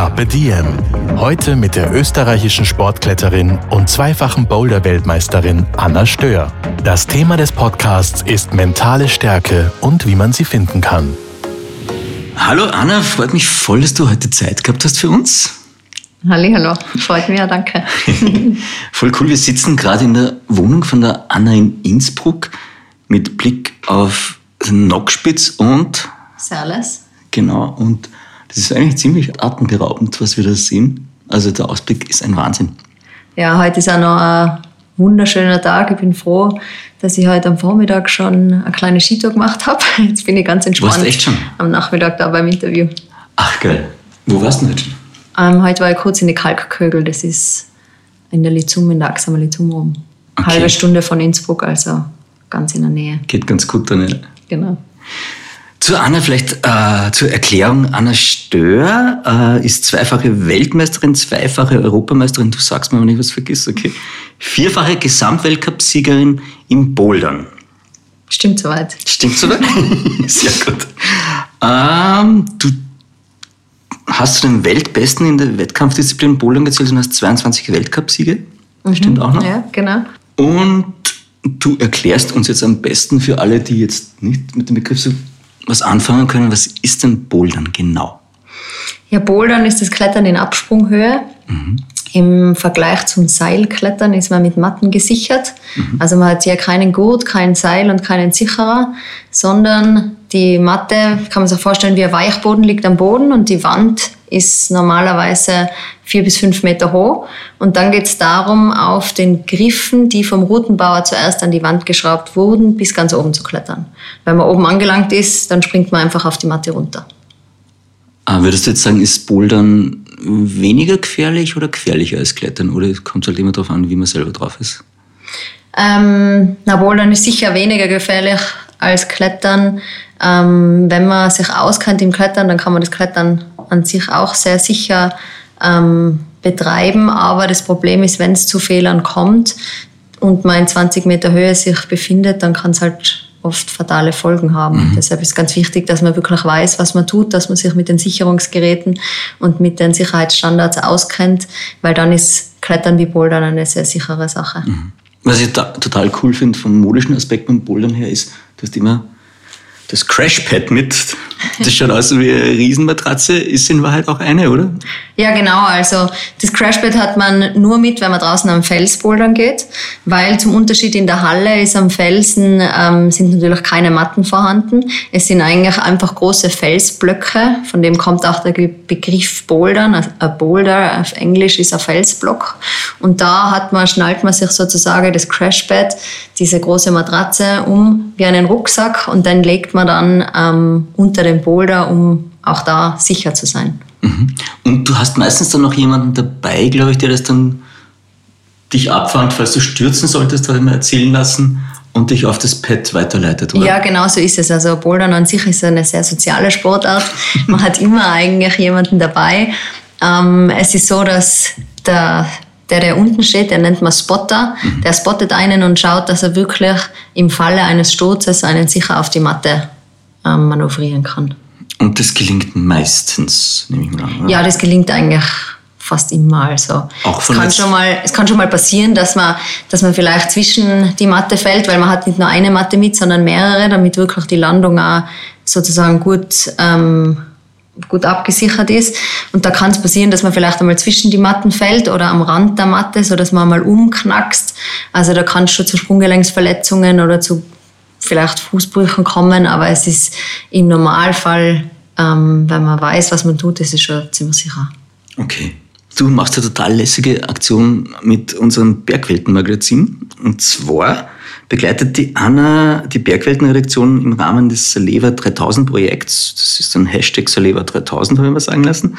Carpe Diem. Heute mit der österreichischen Sportkletterin und zweifachen Boulder-Weltmeisterin Anna Stör. Das Thema des Podcasts ist mentale Stärke und wie man sie finden kann. Hallo Anna, freut mich voll, dass du heute Zeit gehabt hast für uns. Hallo, freut mich ja, danke. voll cool, wir sitzen gerade in der Wohnung von der Anna in Innsbruck mit Blick auf den Nockspitz und... Serles. Genau, und das ist eigentlich ziemlich atemberaubend, was wir da sehen. Also der Ausblick ist ein Wahnsinn. Ja, heute ist auch noch ein wunderschöner Tag. Ich bin froh, dass ich heute am Vormittag schon eine kleine Skitour gemacht habe. Jetzt bin ich ganz entspannt. Warst du echt schon? Am Nachmittag da beim Interview. Ach geil. Wo warst du denn heute schon? Ähm, heute war ich kurz in die Kalkkögel. Das ist in der Lizum, in der Axamer Lizum rum. Okay. Halbe Stunde von Innsbruck, also ganz in der Nähe. Geht ganz gut dann. Ja. Genau. Zu Anna vielleicht äh, zur Erklärung. Anna Stör äh, ist zweifache Weltmeisterin, zweifache Europameisterin. Du sagst mir, wenn ich was vergiss, okay. Vierfache Gesamtweltcup-Siegerin im Bouldern. Stimmt soweit. Stimmt soweit? Sehr gut. Ähm, du hast den Weltbesten in der Wettkampfdisziplin Bouldern gezählt und hast 22 Weltcupsiege. Stimmt auch noch? Ja, genau. Und du erklärst uns jetzt am besten für alle, die jetzt nicht mit dem Begriff so was anfangen können, was ist denn Bouldern genau? Ja, Bouldern ist das Klettern in Absprunghöhe. Im Vergleich zum Seilklettern ist man mit Matten gesichert. Also man hat hier keinen Gurt, kein Seil und keinen Sicherer, sondern die Matte, kann man sich vorstellen, wie ein Weichboden liegt am Boden und die Wand ist normalerweise vier bis fünf Meter hoch. Und dann geht es darum, auf den Griffen, die vom Routenbauer zuerst an die Wand geschraubt wurden, bis ganz oben zu klettern. Wenn man oben angelangt ist, dann springt man einfach auf die Matte runter. Ah, würdest du jetzt sagen, ist Bouldern weniger gefährlich oder gefährlicher als Klettern? Oder kommt es halt immer darauf an, wie man selber drauf ist? Ähm, na, Bouldern ist sicher weniger gefährlich als Klettern. Ähm, wenn man sich auskennt im Klettern, dann kann man das Klettern an sich auch sehr sicher ähm, betreiben. Aber das Problem ist, wenn es zu Fehlern kommt und man in 20 Meter Höhe sich befindet, dann kann es halt oft fatale Folgen haben. Deshalb ist ganz wichtig, dass man wirklich weiß, was man tut, dass man sich mit den Sicherungsgeräten und mit den Sicherheitsstandards auskennt, weil dann ist Klettern wie Bouldern eine sehr sichere Sache. Was ich total cool finde vom modischen Aspekt beim Bouldern her ist, du hast immer das Crashpad mit. Das schaut aus wie eine Riesenmatratze, ist in Wahrheit auch eine, oder? Ja, genau. Also das Crashpad hat man nur mit, wenn man draußen am Fels bouldern geht, weil zum Unterschied in der Halle ist am Felsen ähm, sind natürlich keine Matten vorhanden. Es sind eigentlich einfach große Felsblöcke, von dem kommt auch der Begriff Bouldern. Ein Boulder auf Englisch ist ein Felsblock. Und da hat man, schnallt man sich sozusagen das Crashpad, diese große Matratze um wie einen Rucksack und dann legt man dann ähm, unter den Boulder, um auch da sicher zu sein. Mhm. Und du hast meistens dann noch jemanden dabei, glaube ich, der das dann dich abfängt, falls du stürzen solltest, habe ich mir erzählen lassen, und dich auf das Pad weiterleitet, oder? Ja, genau so ist es. Also Bouldern an sich ist eine sehr soziale Sportart. Man hat immer eigentlich jemanden dabei. Ähm, es ist so, dass der, der, der unten steht, der nennt man Spotter, der spottet einen und schaut, dass er wirklich im Falle eines Sturzes einen sicher auf die Matte ähm, manövrieren kann. Und das gelingt meistens, nehme ich mal an. Oder? Ja, das gelingt eigentlich fast immer. Also Auch es, von kann jetzt- schon mal, es kann schon mal passieren, dass man, dass man vielleicht zwischen die Matte fällt, weil man hat nicht nur eine Matte mit, sondern mehrere, damit wirklich die Landung auch sozusagen gut, ähm, gut abgesichert ist. Und da kann es passieren, dass man vielleicht einmal zwischen die Matten fällt oder am Rand der Matte, so dass man mal umknackst. Also da kann es schon zu Sprunggelenksverletzungen oder zu vielleicht Fußbrüchen kommen, aber es ist im Normalfall, ähm, wenn man weiß, was man tut, ist es schon ziemlich sicher. Okay. Du machst eine total lässige Aktion mit unserem Bergwelten-Magazin. Und zwar begleitet die Anna die Bergwelten-Redaktion im Rahmen des Saleva 3000 Projekts. Das ist ein Hashtag Saleva 3000, habe ich mir sagen lassen.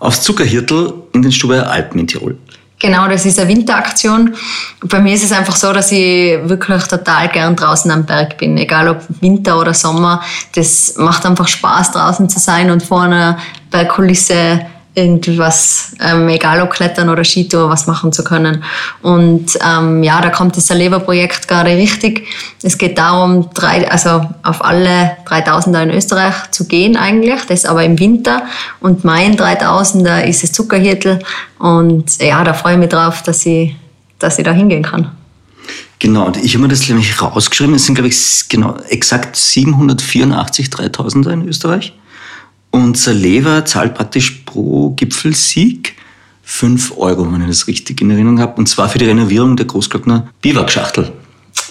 aufs Zuckerhirtel in den Stubaier Alpen in Tirol. Genau, das ist eine Winteraktion. Bei mir ist es einfach so, dass ich wirklich total gern draußen am Berg bin. Egal ob Winter oder Sommer. Das macht einfach Spaß, draußen zu sein und vor einer Bergkulisse irgendwas, ähm, egal ob Klettern oder Skitour, was machen zu können. Und ähm, ja, da kommt das Saleva-Projekt gerade richtig. Es geht darum, drei, also auf alle 3000er in Österreich zu gehen eigentlich, das aber im Winter. Und mein 3000er ist das Zuckerhirtel. Und ja, da freue ich mich drauf, dass ich, dass ich da hingehen kann. Genau, ich habe mir das nämlich rausgeschrieben. Es sind, glaube ich, genau exakt 784 3000er in Österreich. Und Saleva zahlt praktisch pro Gipfelsieg 5 Euro, wenn ich das richtig in Erinnerung habe. Und zwar für die Renovierung der Großglockner Biwakschachtel.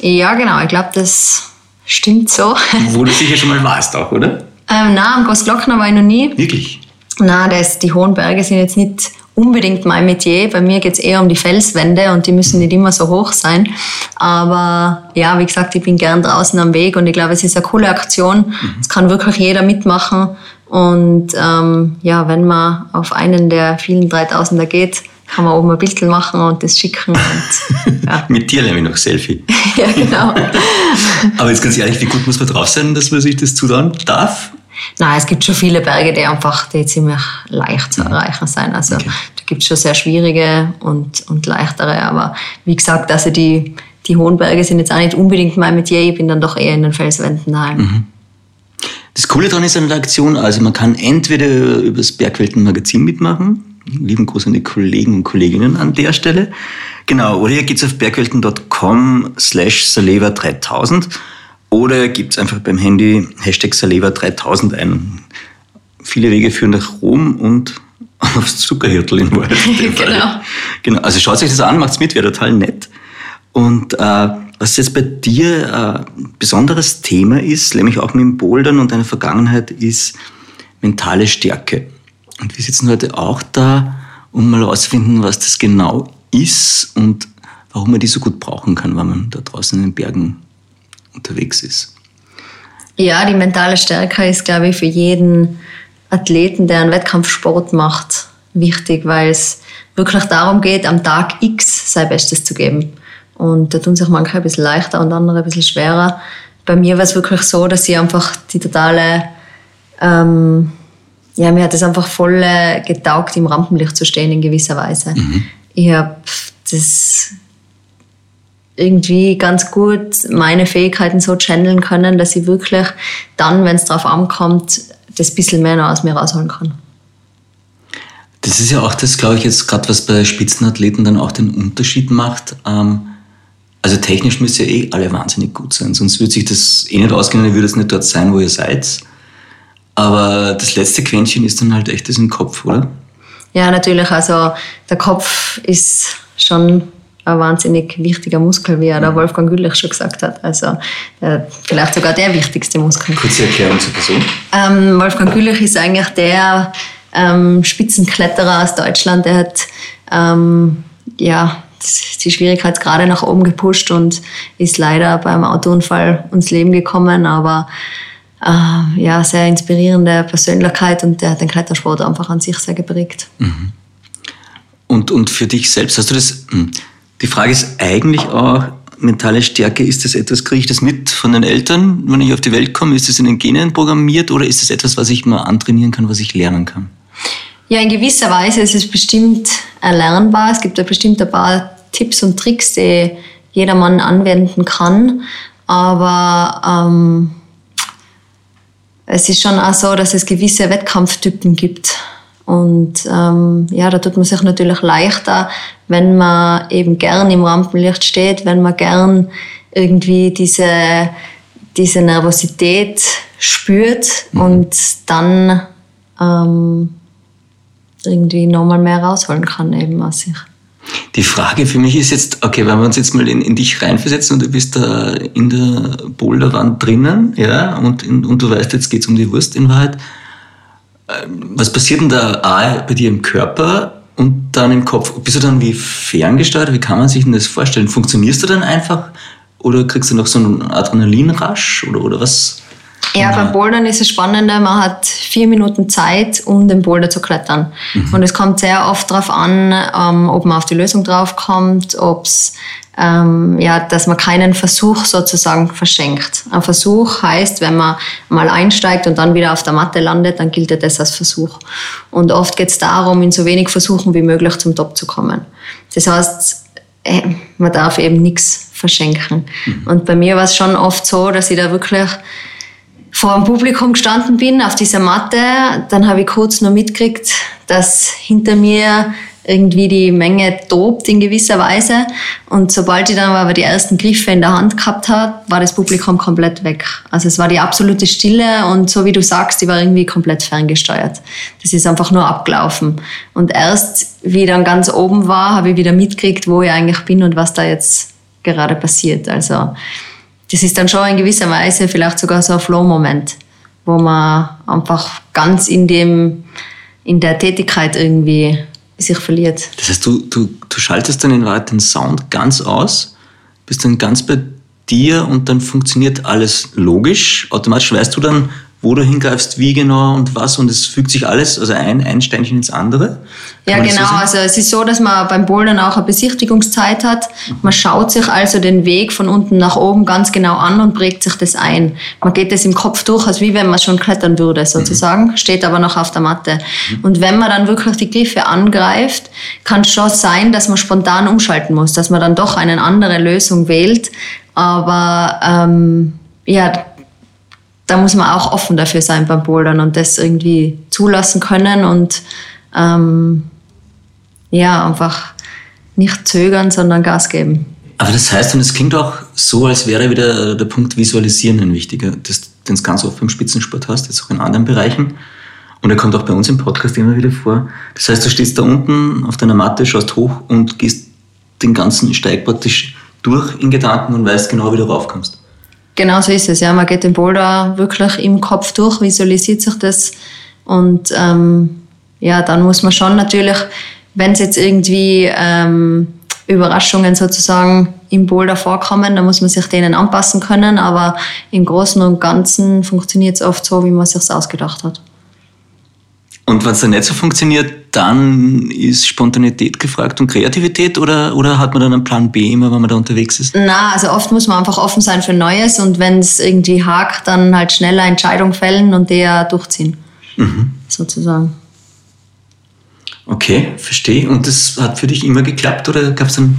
Ja, genau. Ich glaube, das stimmt so. Wo du sicher schon mal warst auch, oder? Ähm, nein, am Großglockner war ich noch nie. Wirklich? Nein, das, die hohen Berge sind jetzt nicht unbedingt mein Metier. Bei mir geht es eher um die Felswände und die müssen nicht immer so hoch sein. Aber ja, wie gesagt, ich bin gern draußen am Weg und ich glaube, es ist eine coole Aktion. Es kann wirklich jeder mitmachen. Und ähm, ja, wenn man auf einen der vielen 3000er geht, kann man oben ein Bild machen und das schicken. Und, ja. Mit dir nämlich noch Selfie. ja, genau. Aber jetzt ganz ehrlich, wie gut muss man drauf sein, dass man sich das zutrauen darf? Nein, es gibt schon viele Berge, die einfach die ziemlich leicht zu erreichen sind. Also Okay. da gibt es schon sehr schwierige und, und leichtere. Aber wie gesagt, also die, die hohen Berge sind jetzt auch nicht unbedingt mein Metier. Ich bin dann doch eher in den Felswänden daheim. Das Coole daran ist an der Aktion, also man kann entweder über das Bergwelten-Magazin mitmachen, lieben Gruß an die Kollegen und Kolleginnen an der Stelle, genau, oder ihr geht's auf bergwelten.com slash saleva 3000 oder gibt's einfach beim Handy Hashtag saleva 3000 ein. Viele Wege führen nach Rom und aufs Zuckerhirtel in Wahrheit. Genau. genau. Also schaut euch das an, macht's mit, wäre total nett. Und äh, was jetzt bei dir äh, ein besonderes Thema ist, nämlich auch mit dem Bouldern und deiner Vergangenheit, ist mentale Stärke. Und wir sitzen heute auch da, um mal herauszufinden, was das genau ist und warum man die so gut brauchen kann, wenn man da draußen in den Bergen unterwegs ist. Ja, die mentale Stärke ist, glaube ich, für jeden Athleten, der einen Wettkampfsport macht, wichtig, weil es wirklich darum geht, am Tag X sein Bestes zu geben. Und da tun sich manche ein bisschen leichter und andere ein bisschen schwerer. Bei mir war es wirklich so, dass ich einfach die totale, ähm, ja, mir hat es einfach voll äh, getaugt, im Rampenlicht zu stehen in gewisser Weise. Ich habe das irgendwie ganz gut meine Fähigkeiten so channeln können, dass ich wirklich dann, wenn es drauf ankommt, das bisschen mehr noch aus mir rausholen kann. Das ist ja auch das, glaube ich, jetzt gerade, was bei Spitzenathleten dann auch den Unterschied macht. Ähm, also technisch müsst ihr eh alle wahnsinnig gut sein, sonst würde sich das eh nicht ausgehen, dann würde es nicht dort sein, wo ihr seid. Aber das letzte Quäntchen ist dann halt echt das im Kopf, oder? Ja, natürlich, also der Kopf ist schon ein wahnsinnig wichtiger Muskel, wie ja der Wolfgang Güllich schon gesagt hat. Also äh, vielleicht sogar der wichtigste Muskel. Kurze Erklärung zur Person. Ähm, Wolfgang Güllich ist eigentlich der ähm, Spitzenkletterer aus Deutschland. Der hat ähm, ja, die Schwierigkeitsgrade nach oben gepusht und ist leider beim Autounfall ums Leben gekommen. Aber äh, ja, sehr inspirierende Persönlichkeit und der hat den Klettersport einfach an sich sehr geprägt. Und, und für dich selbst, hast du das, hm, die Frage ist eigentlich auch, mentale Stärke, ist das etwas, kriege ich das mit von den Eltern, wenn ich auf die Welt komme? Ist das in den Genen programmiert oder ist das etwas, was ich mal antrainieren kann, was ich lernen kann? Ja, in gewisser Weise ist es bestimmt erlernbar. Es gibt ja bestimmt ein paar Tipps und Tricks, die jedermann anwenden kann. Aber ähm, es ist schon auch so, dass es gewisse Wettkampftypen gibt. Und ähm, ja, da tut man sich natürlich leichter, wenn man eben gern im Rampenlicht steht, wenn man gern irgendwie diese, diese Nervosität spürt und dann ähm, irgendwie nochmal mehr rausholen kann eben aus sich. Die Frage für mich ist jetzt, okay, wenn wir uns jetzt mal in, in dich reinversetzen und du bist da in der Boulderwand drinnen, ja, und, und du weißt, jetzt geht's um die Wurst in Wahrheit. Ähm, Was passiert denn da A, bei dir im Körper und dann im Kopf? Bist du dann wie ferngesteuert? Wie kann man sich denn das vorstellen? Funktionierst du dann einfach oder kriegst du noch so einen Adrenalinrasch oder, oder was? Ja, beim Bouldern ist es spannender, man hat vier Minuten Zeit, um den Boulder zu klettern. Mhm. Und es kommt sehr oft darauf an, ähm, ob man auf die Lösung draufkommt, ob es ähm, ja, dass man keinen Versuch sozusagen verschenkt. Ein Versuch heißt, wenn man mal einsteigt und dann wieder auf der Matte landet, dann gilt das als Versuch. Und oft geht es darum, in so wenig Versuchen wie möglich zum Top zu kommen. Das heißt, äh, man darf eben nichts verschenken. Mhm. Und bei mir war es schon oft so, dass ich da wirklich vor dem Publikum gestanden bin auf dieser Matte. Dann habe ich kurz nur mitgekriegt, dass hinter mir irgendwie die Menge tobt in gewisser Weise. Und sobald ich dann aber die ersten Griffe in der Hand gehabt habe, war das Publikum komplett weg. Also es war die absolute Stille und so wie du sagst, die war irgendwie komplett ferngesteuert. Das ist einfach nur abgelaufen. Und erst, wie ich dann ganz oben war, habe ich wieder mitgekriegt, wo ich eigentlich bin und was da jetzt gerade passiert. Also das ist dann schon in gewisser Weise vielleicht sogar so ein Flow-Moment, wo man einfach ganz in dem, in der Tätigkeit irgendwie sich verliert. Das heißt, du, du, du schaltest dann in Wahrheit den Sound ganz aus, bist dann ganz bei dir und dann funktioniert alles logisch. Automatisch weißt du dann, wo du hingreifst, wie genau und was und es fügt sich alles, also ein, ein Steinchen ins andere. Kann ja, genau. So also es ist so, dass man beim Bouldern auch eine Besichtigungszeit hat. Man schaut sich also den Weg von unten nach oben ganz genau an und prägt sich das ein. Man geht das im Kopf durch, als wie wenn man schon klettern würde sozusagen, mhm. steht aber noch auf der Matte. Mhm. Und wenn man dann wirklich die Griffe angreift, kann es schon sein, dass man spontan umschalten muss, dass man dann doch eine andere Lösung wählt. Aber ähm, ja, da muss man auch offen dafür sein beim Bouldern und das irgendwie zulassen können und ähm, ja, einfach nicht zögern, sondern Gas geben. Aber das heißt, und es klingt auch so, als wäre wieder der Punkt Visualisieren ein wichtiger, den es ganz oft beim Spitzensport hast, jetzt auch in anderen Bereichen. Und er kommt auch bei uns im Podcast immer wieder vor. Das heißt, du stehst da unten auf deiner Matte, schaust hoch und gehst den ganzen Steig praktisch durch in Gedanken und weißt genau, wie du raufkommst. Genau so ist es, ja. Man geht den Boulder wirklich im Kopf durch, visualisiert sich das und ähm, ja, dann muss man schon natürlich, wenn es jetzt irgendwie ähm, Überraschungen sozusagen im Boulder vorkommen, dann muss man sich denen anpassen können, aber im Großen und Ganzen funktioniert es oft so, wie man es sich ausgedacht hat. Und wenn es dann nicht so funktioniert, dann ist Spontanität gefragt und Kreativität oder, oder hat man dann einen Plan B immer, wenn man da unterwegs ist? Na, also oft muss man einfach offen sein für Neues und wenn es irgendwie hakt, dann halt schneller Entscheidung fällen und der durchziehen. Mhm. Sozusagen. Okay, verstehe. Und das hat für dich immer geklappt oder gab es dann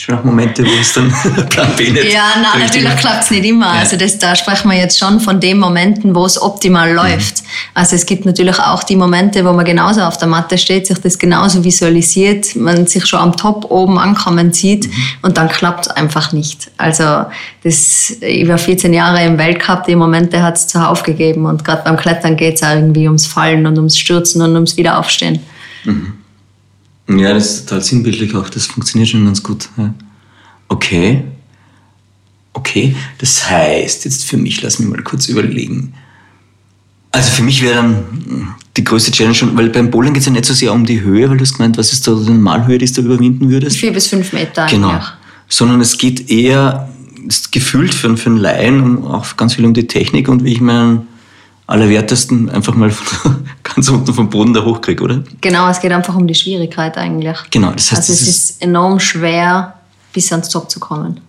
schon auch Momente, wo es dann Plan B nicht Ja, nein, natürlich klappt es nicht immer. Ja. Also das, da sprechen wir jetzt schon von den Momenten, wo es optimal mhm. läuft. Also es gibt natürlich auch die Momente, wo man genauso auf der Matte steht, sich das genauso visualisiert, man sich schon am Top oben ankommen sieht mhm. und dann klappt es einfach nicht. Also das über 14 Jahre im Weltcup, die Momente hat es zuhauf gegeben und gerade beim Klettern geht es irgendwie ums Fallen und ums Stürzen und ums Wiederaufstehen. Mhm. Ja, das ist total sinnbildlich auch. Das funktioniert schon ganz gut. Ja. Okay. Okay, das heißt, jetzt für mich, lass mich mal kurz überlegen. Also für mich wäre dann die größte Challenge schon, weil beim Bowling geht es ja nicht so sehr um die Höhe, weil du hast gemeint, was ist da die Normalhöhe, die du da überwinden würdest? Vier bis fünf Meter. Genau. Eigentlich. Sondern es geht eher, ist gefühlt für, für einen Laien um, auch ganz viel um die Technik und wie ich meinen Allerwertesten einfach mal ganz unten vom Boden da hochkriege, oder? Genau, es geht einfach um die Schwierigkeit eigentlich. Genau, das heißt, also es ist enorm schwer, bis ans Top zu kommen.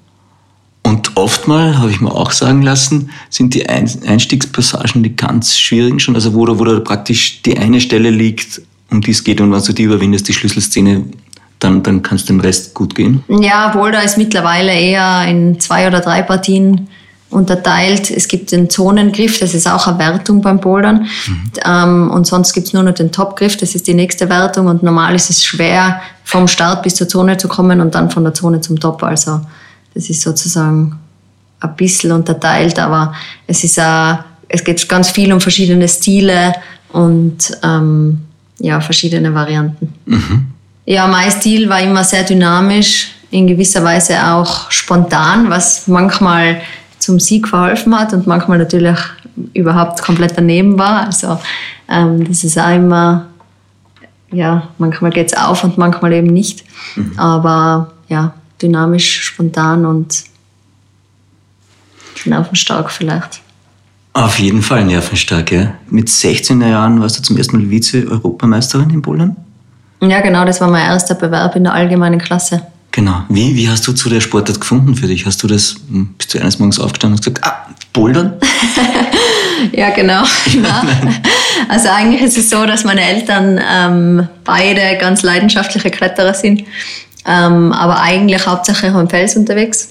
Und oftmal, habe ich mir auch sagen lassen, sind die Einstiegspassagen die ganz schwierigen schon, also wo da, wo da praktisch die eine Stelle liegt, um die es geht und wenn du die überwindest, die Schlüsselszene, dann, dann kann es dem Rest gut gehen. Ja, Boulder ist mittlerweile eher in zwei oder drei Partien unterteilt. Es gibt den Zonengriff, das ist auch eine Wertung beim Bouldern. Mhm. Ähm, und sonst gibt es nur noch den Topgriff, das ist die nächste Wertung. Und normal ist es schwer, vom Start bis zur Zone zu kommen und dann von der Zone zum Top. Also das ist sozusagen ein bisschen unterteilt, aber es ist auch, es geht ganz viel um verschiedene Stile und ähm, ja, verschiedene Varianten. Mhm. Ja, mein Stil war immer sehr dynamisch, in gewisser Weise auch spontan, was manchmal zum Sieg verholfen hat und manchmal natürlich überhaupt komplett daneben war. Also ähm, das ist auch immer, ja, manchmal geht es auf und manchmal eben nicht. Mhm. Aber ja, dynamisch, spontan und nervenstark vielleicht. Auf jeden Fall nervenstark, ja. Mit 16 Jahren warst du zum ersten Mal Vize-Europameisterin in Bouldern? Ja, genau, das war mein erster Bewerb in der allgemeinen Klasse. Genau. Wie, wie hast du zu der Sportart gefunden für dich? Hast du das, hm, bist du eines Morgens aufgestanden und gesagt, ah, Bouldern? ja, genau. also eigentlich ist es so, dass meine Eltern ähm, beide ganz leidenschaftliche Kletterer sind, ähm, aber eigentlich hauptsächlich am Fels unterwegs.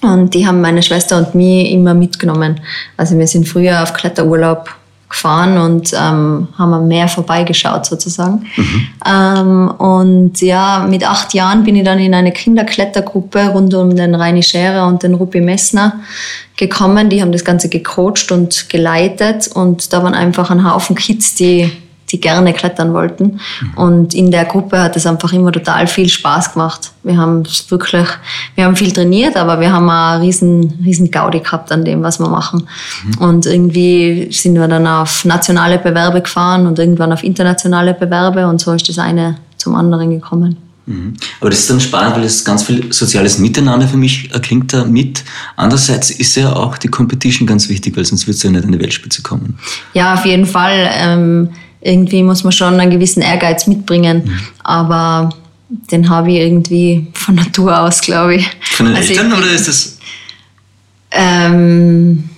Und die haben meine Schwester und mich immer mitgenommen. Also wir sind früher auf Kletterurlaub gefahren und ähm, haben am Meer vorbeigeschaut sozusagen. Mhm. Ähm, und ja, mit acht Jahren bin ich dann in eine Kinderklettergruppe rund um den Reini Scherer und den Rupi Messner gekommen. Die haben das Ganze gecoacht und geleitet und da waren einfach ein Haufen Kids, die die gerne klettern wollten. Mhm. Und in der Gruppe hat es einfach immer total viel Spaß gemacht. Wir haben wirklich, wir haben viel trainiert, aber wir haben auch riesen, riesen Gaudi gehabt an dem, was wir machen. Mhm. Und irgendwie sind wir dann auf nationale Bewerbe gefahren und irgendwann auf internationale Bewerbe und so ist das eine zum anderen gekommen. Mhm. Aber das ist dann spannend, weil es ganz viel soziales Miteinander für mich klingt da mit. Andererseits ist ja auch die Competition ganz wichtig, weil sonst würdest du ja nicht in die Weltspitze kommen. Ja, auf jeden Fall. Ähm, irgendwie muss man schon einen gewissen Ehrgeiz mitbringen. Mhm. Aber den habe ich irgendwie von Natur aus, glaube ich. Von den also Eltern ich, oder ist das? Ähm,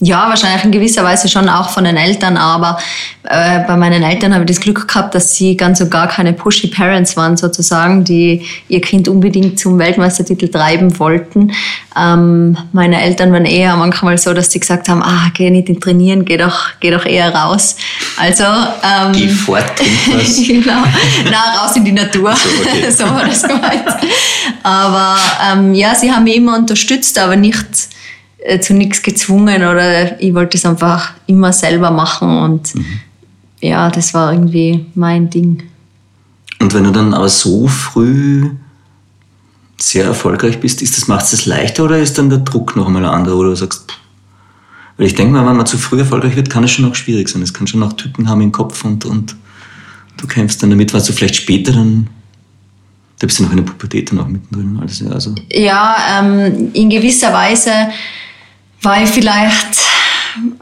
ja, wahrscheinlich in gewisser Weise schon auch von den Eltern, aber äh, bei meinen Eltern habe ich das Glück gehabt, dass sie ganz und gar keine pushy Parents waren sozusagen, die ihr Kind unbedingt zum Weltmeistertitel treiben wollten. Ähm, meine Eltern waren eher manchmal so, dass sie gesagt haben, ah, geh nicht in Trainieren, geh doch, geh doch eher raus. Also ähm, geh fort, genau, na raus in die Natur, so, okay. so war das gemeint. Aber ähm, ja, sie haben mich immer unterstützt, aber nicht zu nichts gezwungen oder ich wollte es einfach immer selber machen und mhm. ja, das war irgendwie mein Ding. Und wenn du dann aber so früh sehr erfolgreich bist, ist das, macht es das leichter oder ist dann der Druck noch einmal ein anderer, oder du sagst, pff. weil ich denke mal, wenn man zu früh erfolgreich wird, kann es schon auch schwierig sein. Es kann schon auch Tücken haben im Kopf und, und du kämpfst dann damit, was du vielleicht später dann da bist du noch in der Pubertät dann auch mittendrin. Also, also. Ja, ähm, in gewisser Weise war ich vielleicht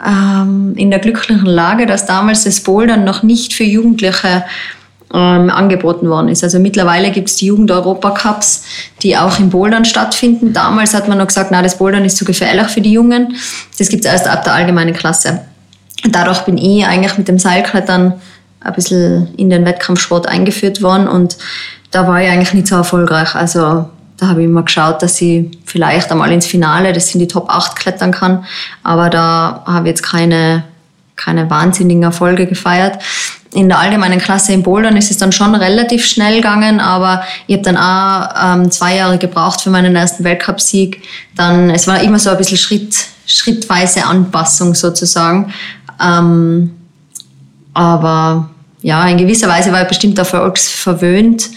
ähm, in der glücklichen Lage, dass damals das Bouldern noch nicht für Jugendliche ähm, angeboten worden ist. Also mittlerweile gibt es die Jugend-Europa-Cups, die auch im Bouldern stattfinden. Damals hat man noch gesagt, na, das Bouldern ist zu gefährlich für die Jungen. Das gibt es erst ab der allgemeinen Klasse. Dadurch bin ich eigentlich mit dem Seilklettern ein bisschen in den Wettkampfsport eingeführt worden und da war ich eigentlich nicht so erfolgreich. Also da habe ich immer geschaut, dass ich vielleicht einmal ins Finale, das sind die Top 8, klettern kann. Aber da habe ich jetzt keine, keine wahnsinnigen Erfolge gefeiert. In der allgemeinen Klasse in Bouldern ist es dann schon relativ schnell gegangen, aber ich habe dann auch ähm, zwei Jahre gebraucht für meinen ersten Weltcupsieg. Dann, es war immer so ein bisschen Schritt, schrittweise Anpassung sozusagen. Ähm, aber ja, in gewisser Weise war ich bestimmt erfolgsverwöhnt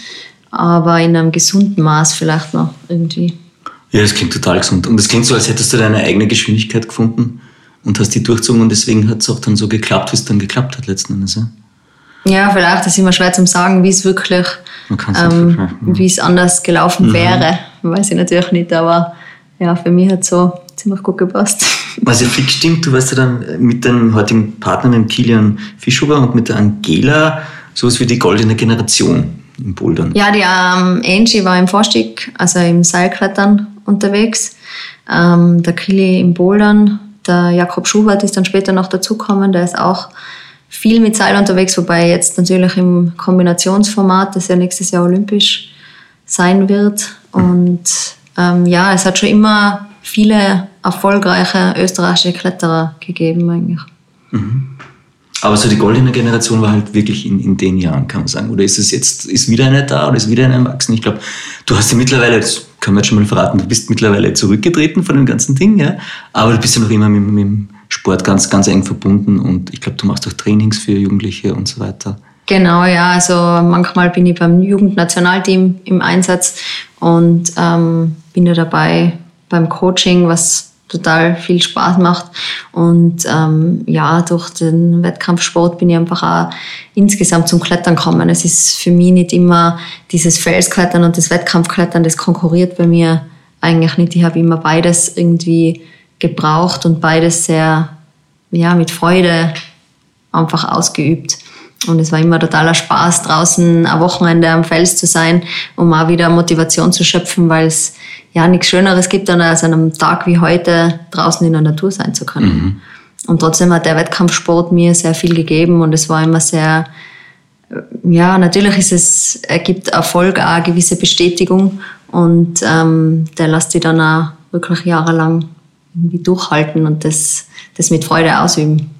aber in einem gesunden Maß vielleicht noch irgendwie. Ja, das klingt total gesund. Und es klingt so, als hättest du deine eigene Geschwindigkeit gefunden und hast die durchzogen und deswegen hat es auch dann so geklappt, wie es dann geklappt hat letzten Endes. Ja, ja vielleicht ist immer schwer zu sagen, wie es wirklich, ähm, wie es anders gelaufen mhm. wäre. Weiß ich natürlich nicht, aber ja, für mich hat es so ziemlich gut gepasst. Was ja fix stimmt, du warst ja dann mit deinem heutigen Partner, mit dem Kilian Fischhuber und mit der Angela, sowas wie die goldene Generation im Bouldern? Ja, die ähm, Angie war im Vorstieg, also im Seilklettern unterwegs. Ähm, der Kili im Bouldern. Der Jakob Schubert ist dann später noch dazugekommen. Der ist auch viel mit Seil unterwegs, wobei jetzt natürlich im Kombinationsformat, das ja nächstes Jahr olympisch sein wird. Und ähm, ja, es hat schon immer viele erfolgreiche österreichische Kletterer gegeben eigentlich. Mhm. Aber so die goldene Generation war halt wirklich in, in den Jahren, kann man sagen. Oder ist es jetzt, ist wieder eine da oder ist wieder eine erwachsen? Ich glaube, du hast ja mittlerweile, das können wir jetzt schon mal verraten, du bist mittlerweile zurückgetreten von dem ganzen Ding, ja. Aber du bist ja noch immer mit, mit dem Sport ganz, ganz eng verbunden und ich glaube, du machst auch Trainings für Jugendliche und so weiter. Genau, ja. Also manchmal bin ich beim Jugendnationalteam im Einsatz und ähm, bin ja dabei beim Coaching, was total viel Spaß macht. Und ähm, ja, durch den Wettkampfsport bin ich einfach auch insgesamt zum Klettern gekommen. Es ist für mich nicht immer dieses Felsklettern und das Wettkampfklettern, das konkurriert bei mir eigentlich nicht. Ich habe immer beides irgendwie gebraucht und beides sehr, ja, mit Freude einfach ausgeübt. Und es war immer totaler Spaß, draußen ein Wochenende am Fels zu sein, um auch wieder Motivation zu schöpfen, weil es ja nichts Schöneres gibt, als an einem Tag wie heute draußen in der Natur sein zu können. Mhm. Und trotzdem hat der Wettkampfsport mir sehr viel gegeben und es war immer sehr, ja, natürlich ist es, er gibt Erfolg auch eine gewisse Bestätigung und ähm, der lässt dich dann auch wirklich jahrelang irgendwie durchhalten und das, das mit Freude ausüben.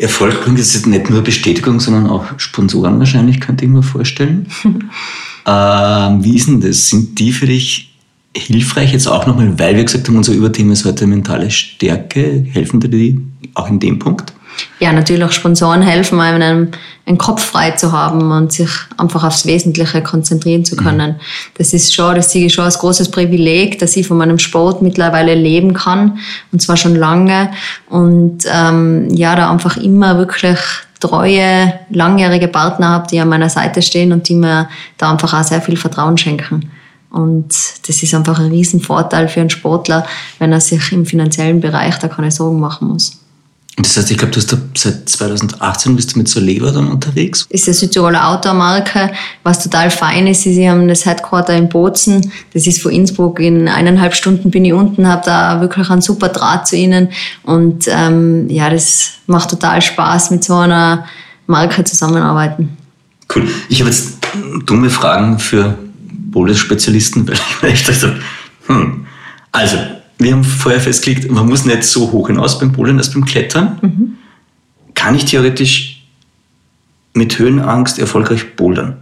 Erfolg bringt jetzt nicht nur Bestätigung, sondern auch Sponsoren wahrscheinlich, könnte ich mir vorstellen. ähm, wie ist denn das? Sind die für dich hilfreich jetzt auch nochmal, weil wir gesagt haben, unser Überthema ist heute mentale Stärke. Helfen dir die auch in dem Punkt? Ja, natürlich, Sponsoren helfen einem, einen Kopf frei zu haben und sich einfach aufs Wesentliche konzentrieren zu können. Mhm. Das ist schon, das sehe ich schon als großes Privileg, dass ich von meinem Sport mittlerweile leben kann und zwar schon lange und ähm, ja, da einfach immer wirklich treue, langjährige Partner habe, die an meiner Seite stehen und die mir da einfach auch sehr viel Vertrauen schenken. Und das ist einfach ein Riesenvorteil für einen Sportler, wenn er sich im finanziellen Bereich da keine Sorgen machen muss. Und das heißt, ich glaube, du hast da seit 2018 bist du mit Soleva dann unterwegs? Ist eine Südtiroler Outdoor-Marke, was total fein ist. Sie haben das Headquarter in Bozen. Das ist von Innsbruck. In eineinhalb Stunden bin ich unten, habe da wirklich einen super Draht zu ihnen. Und ähm, ja, das macht total Spaß, mit so einer Marke zusammenarbeiten. Cool. Ich habe jetzt dumme Fragen für Boulder-Spezialisten, weil ich mir echt dachte, hm, also, wir haben vorher festgelegt, man muss nicht so hoch hinaus beim Bouldern als beim Klettern. Mhm. Kann ich theoretisch mit Höhenangst erfolgreich bouldern?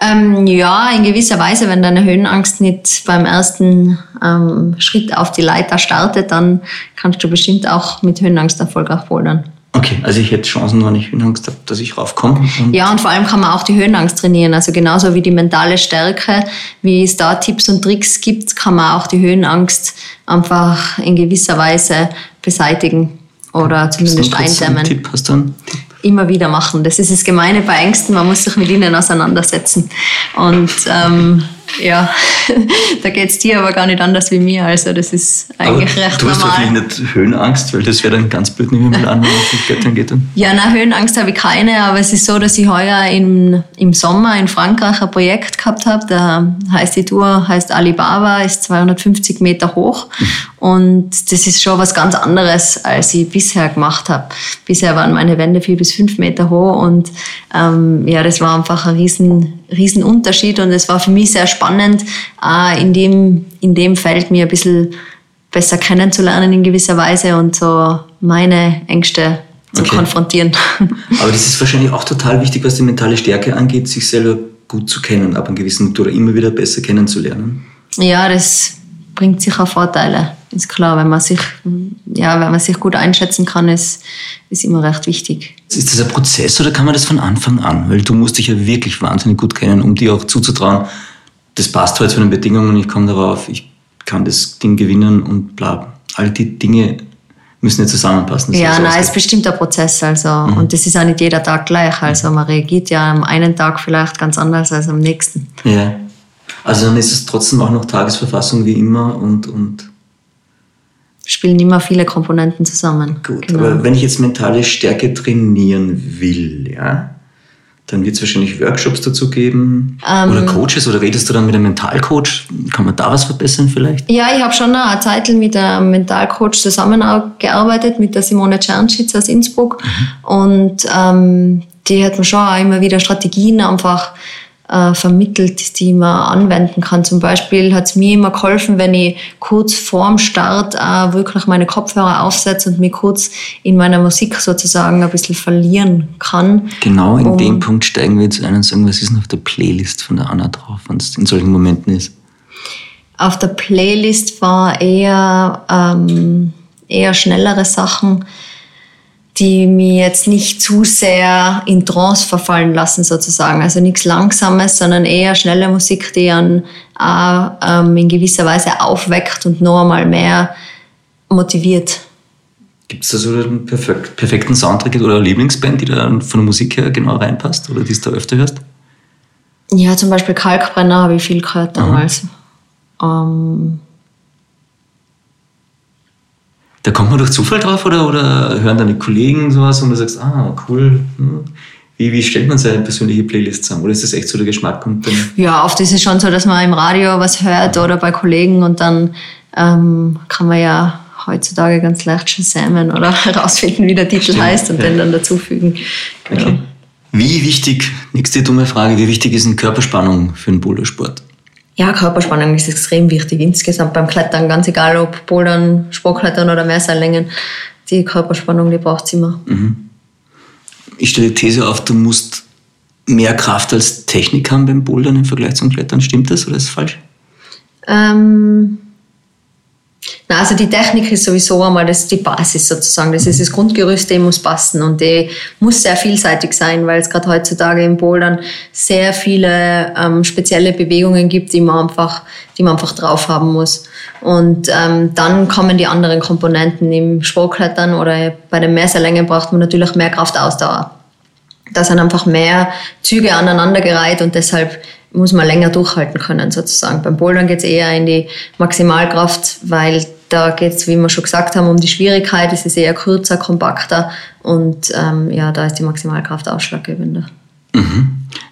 Ähm, ja, in gewisser Weise, wenn deine Höhenangst nicht beim ersten ähm, Schritt auf die Leiter startet, dann kannst du bestimmt auch mit Höhenangst erfolgreich bouldern. Okay, also ich hätte Chancen, wenn ich Höhenangst habe, dass ich raufkomme. Und ja, und vor allem kann man auch die Höhenangst trainieren. Also genauso wie die mentale Stärke, wie es da Tipps und Tricks gibt, kann man auch die Höhenangst einfach in gewisser Weise beseitigen oder zumindest eindämmen. Tipp? Hast du einen Tipp? Immer wieder machen. Das ist das Gemeine bei Ängsten, man muss sich mit ihnen auseinandersetzen. Und ähm, ja, da geht es dir aber gar nicht anders wie mir. Also das ist eigentlich aber recht du normal. Du hast nicht Höhenangst, weil das wäre dann ganz blöd, nehmen wir mal an, wenn man auf Klettern geht. Dann. Ja, nein, Höhenangst habe ich keine, aber es ist so, dass ich heuer im, im Sommer in Frankreich ein Projekt gehabt habe. Da heißt die Tour, heißt Alibaba, ist 250 Meter hoch. Und das ist schon was ganz anderes, als ich bisher gemacht habe. Bisher waren meine Wände vier bis fünf Meter hoch und ähm, ja, das war einfach ein riesen, riesen Unterschied und es war für mich sehr spannend, äh, in, dem, in dem Feld mir ein bisschen besser kennenzulernen in gewisser Weise und so meine Ängste zu okay. konfrontieren. Aber das ist wahrscheinlich auch total wichtig, was die mentale Stärke angeht, sich selber gut zu kennen, ab einem gewissen oder immer wieder besser kennenzulernen. Ja, das bringt sicher Vorteile. Ist klar, wenn man sich, ja, wenn man sich gut einschätzen kann, ist, ist immer recht wichtig. Ist das ein Prozess oder kann man das von Anfang an? Weil du musst dich ja wirklich wahnsinnig gut kennen, um dir auch zuzutrauen, das passt heute zu den Bedingungen, ich komme darauf, ich kann das Ding gewinnen und bla. All die Dinge müssen ja zusammenpassen. Ja, nein, es ist bestimmt ein Prozess. Also. Mhm. Und das ist auch nicht jeder Tag gleich. Also man reagiert ja am einen Tag vielleicht ganz anders als am nächsten. Ja. Also dann ist es trotzdem auch noch Tagesverfassung wie immer und, und spielen immer viele Komponenten zusammen. Gut, genau. aber wenn ich jetzt mentale Stärke trainieren will, ja, dann wird es wahrscheinlich Workshops dazu geben ähm, oder Coaches oder redest du dann mit einem Mentalcoach? Kann man da was verbessern vielleicht? Ja, ich habe schon eine Zeit mit einem Mentalcoach zusammengearbeitet, mit der Simone Czernschitz aus Innsbruck. Mhm. Und ähm, die hat mir schon auch immer wieder Strategien einfach äh, vermittelt, die man anwenden kann. Zum Beispiel hat es mir immer geholfen, wenn ich kurz vorm Start äh, wirklich meine Kopfhörer aufsetze und mich kurz in meiner Musik sozusagen ein bisschen verlieren kann. Genau in um, dem Punkt steigen wir jetzt ein und sagen, was ist denn auf der Playlist von der Anna drauf, wenn es in solchen Momenten ist? Auf der Playlist war eher, ähm, eher schnellere Sachen die mir jetzt nicht zu sehr in Trance verfallen lassen sozusagen. Also nichts Langsames, sondern eher schnelle Musik, die einen auch, ähm, in gewisser Weise aufweckt und noch einmal mehr motiviert. Gibt es da so einen perfekten Soundtrack oder eine Lieblingsband, die da von der Musik her genau reinpasst oder die du da öfter hörst? Ja, zum Beispiel Kalkbrenner habe ich viel gehört damals. Ähm, Da kommt man durch Zufall drauf oder, oder hören deine Kollegen sowas und du sagst, ah, cool. Hm. Wie, wie stellt man seine persönliche Playlist zusammen? Oder ist das echt so der Geschmack? Und dann Ja, oft ist es schon so, dass man im Radio was hört oder bei Kollegen und dann ähm, kann man ja heutzutage ganz leicht shazamen oder herausfinden, wie der Titel Stimmt, heißt und ja. den dann dazufügen. Genau. Okay. Wie wichtig, nächste dumme Frage, wie wichtig ist eine Körperspannung für einen Bouldersport? Ja, Körperspannung ist extrem wichtig insgesamt beim Klettern, ganz egal ob Bouldern, Sportklettern oder Mehrseillängen. Die Körperspannung, die braucht es immer. Ich stelle die These auf, du musst mehr Kraft als Technik haben beim Bouldern im Vergleich zum Klettern. Stimmt das oder ist das falsch? Ähm, na, also die Technik ist sowieso einmal das ist die Basis sozusagen. Das ist das Grundgerüst, die muss passen und die muss sehr vielseitig sein, weil es gerade heutzutage im Bouldern sehr viele ähm, spezielle Bewegungen gibt, die man einfach, die man einfach drauf haben muss. Und ähm, dann kommen die anderen Komponenten im Sportklettern oder bei den Messerlängen braucht man natürlich mehr Kraftausdauer. Da sind einfach mehr Züge aneinandergereiht und deshalb muss man länger durchhalten können sozusagen. Beim Bouldern geht es eher in die Maximalkraft, weil da geht es, wie wir schon gesagt haben, um die Schwierigkeit. Es ist eher kürzer, kompakter und ähm, ja, da ist die Maximalkraft ausschlaggebender.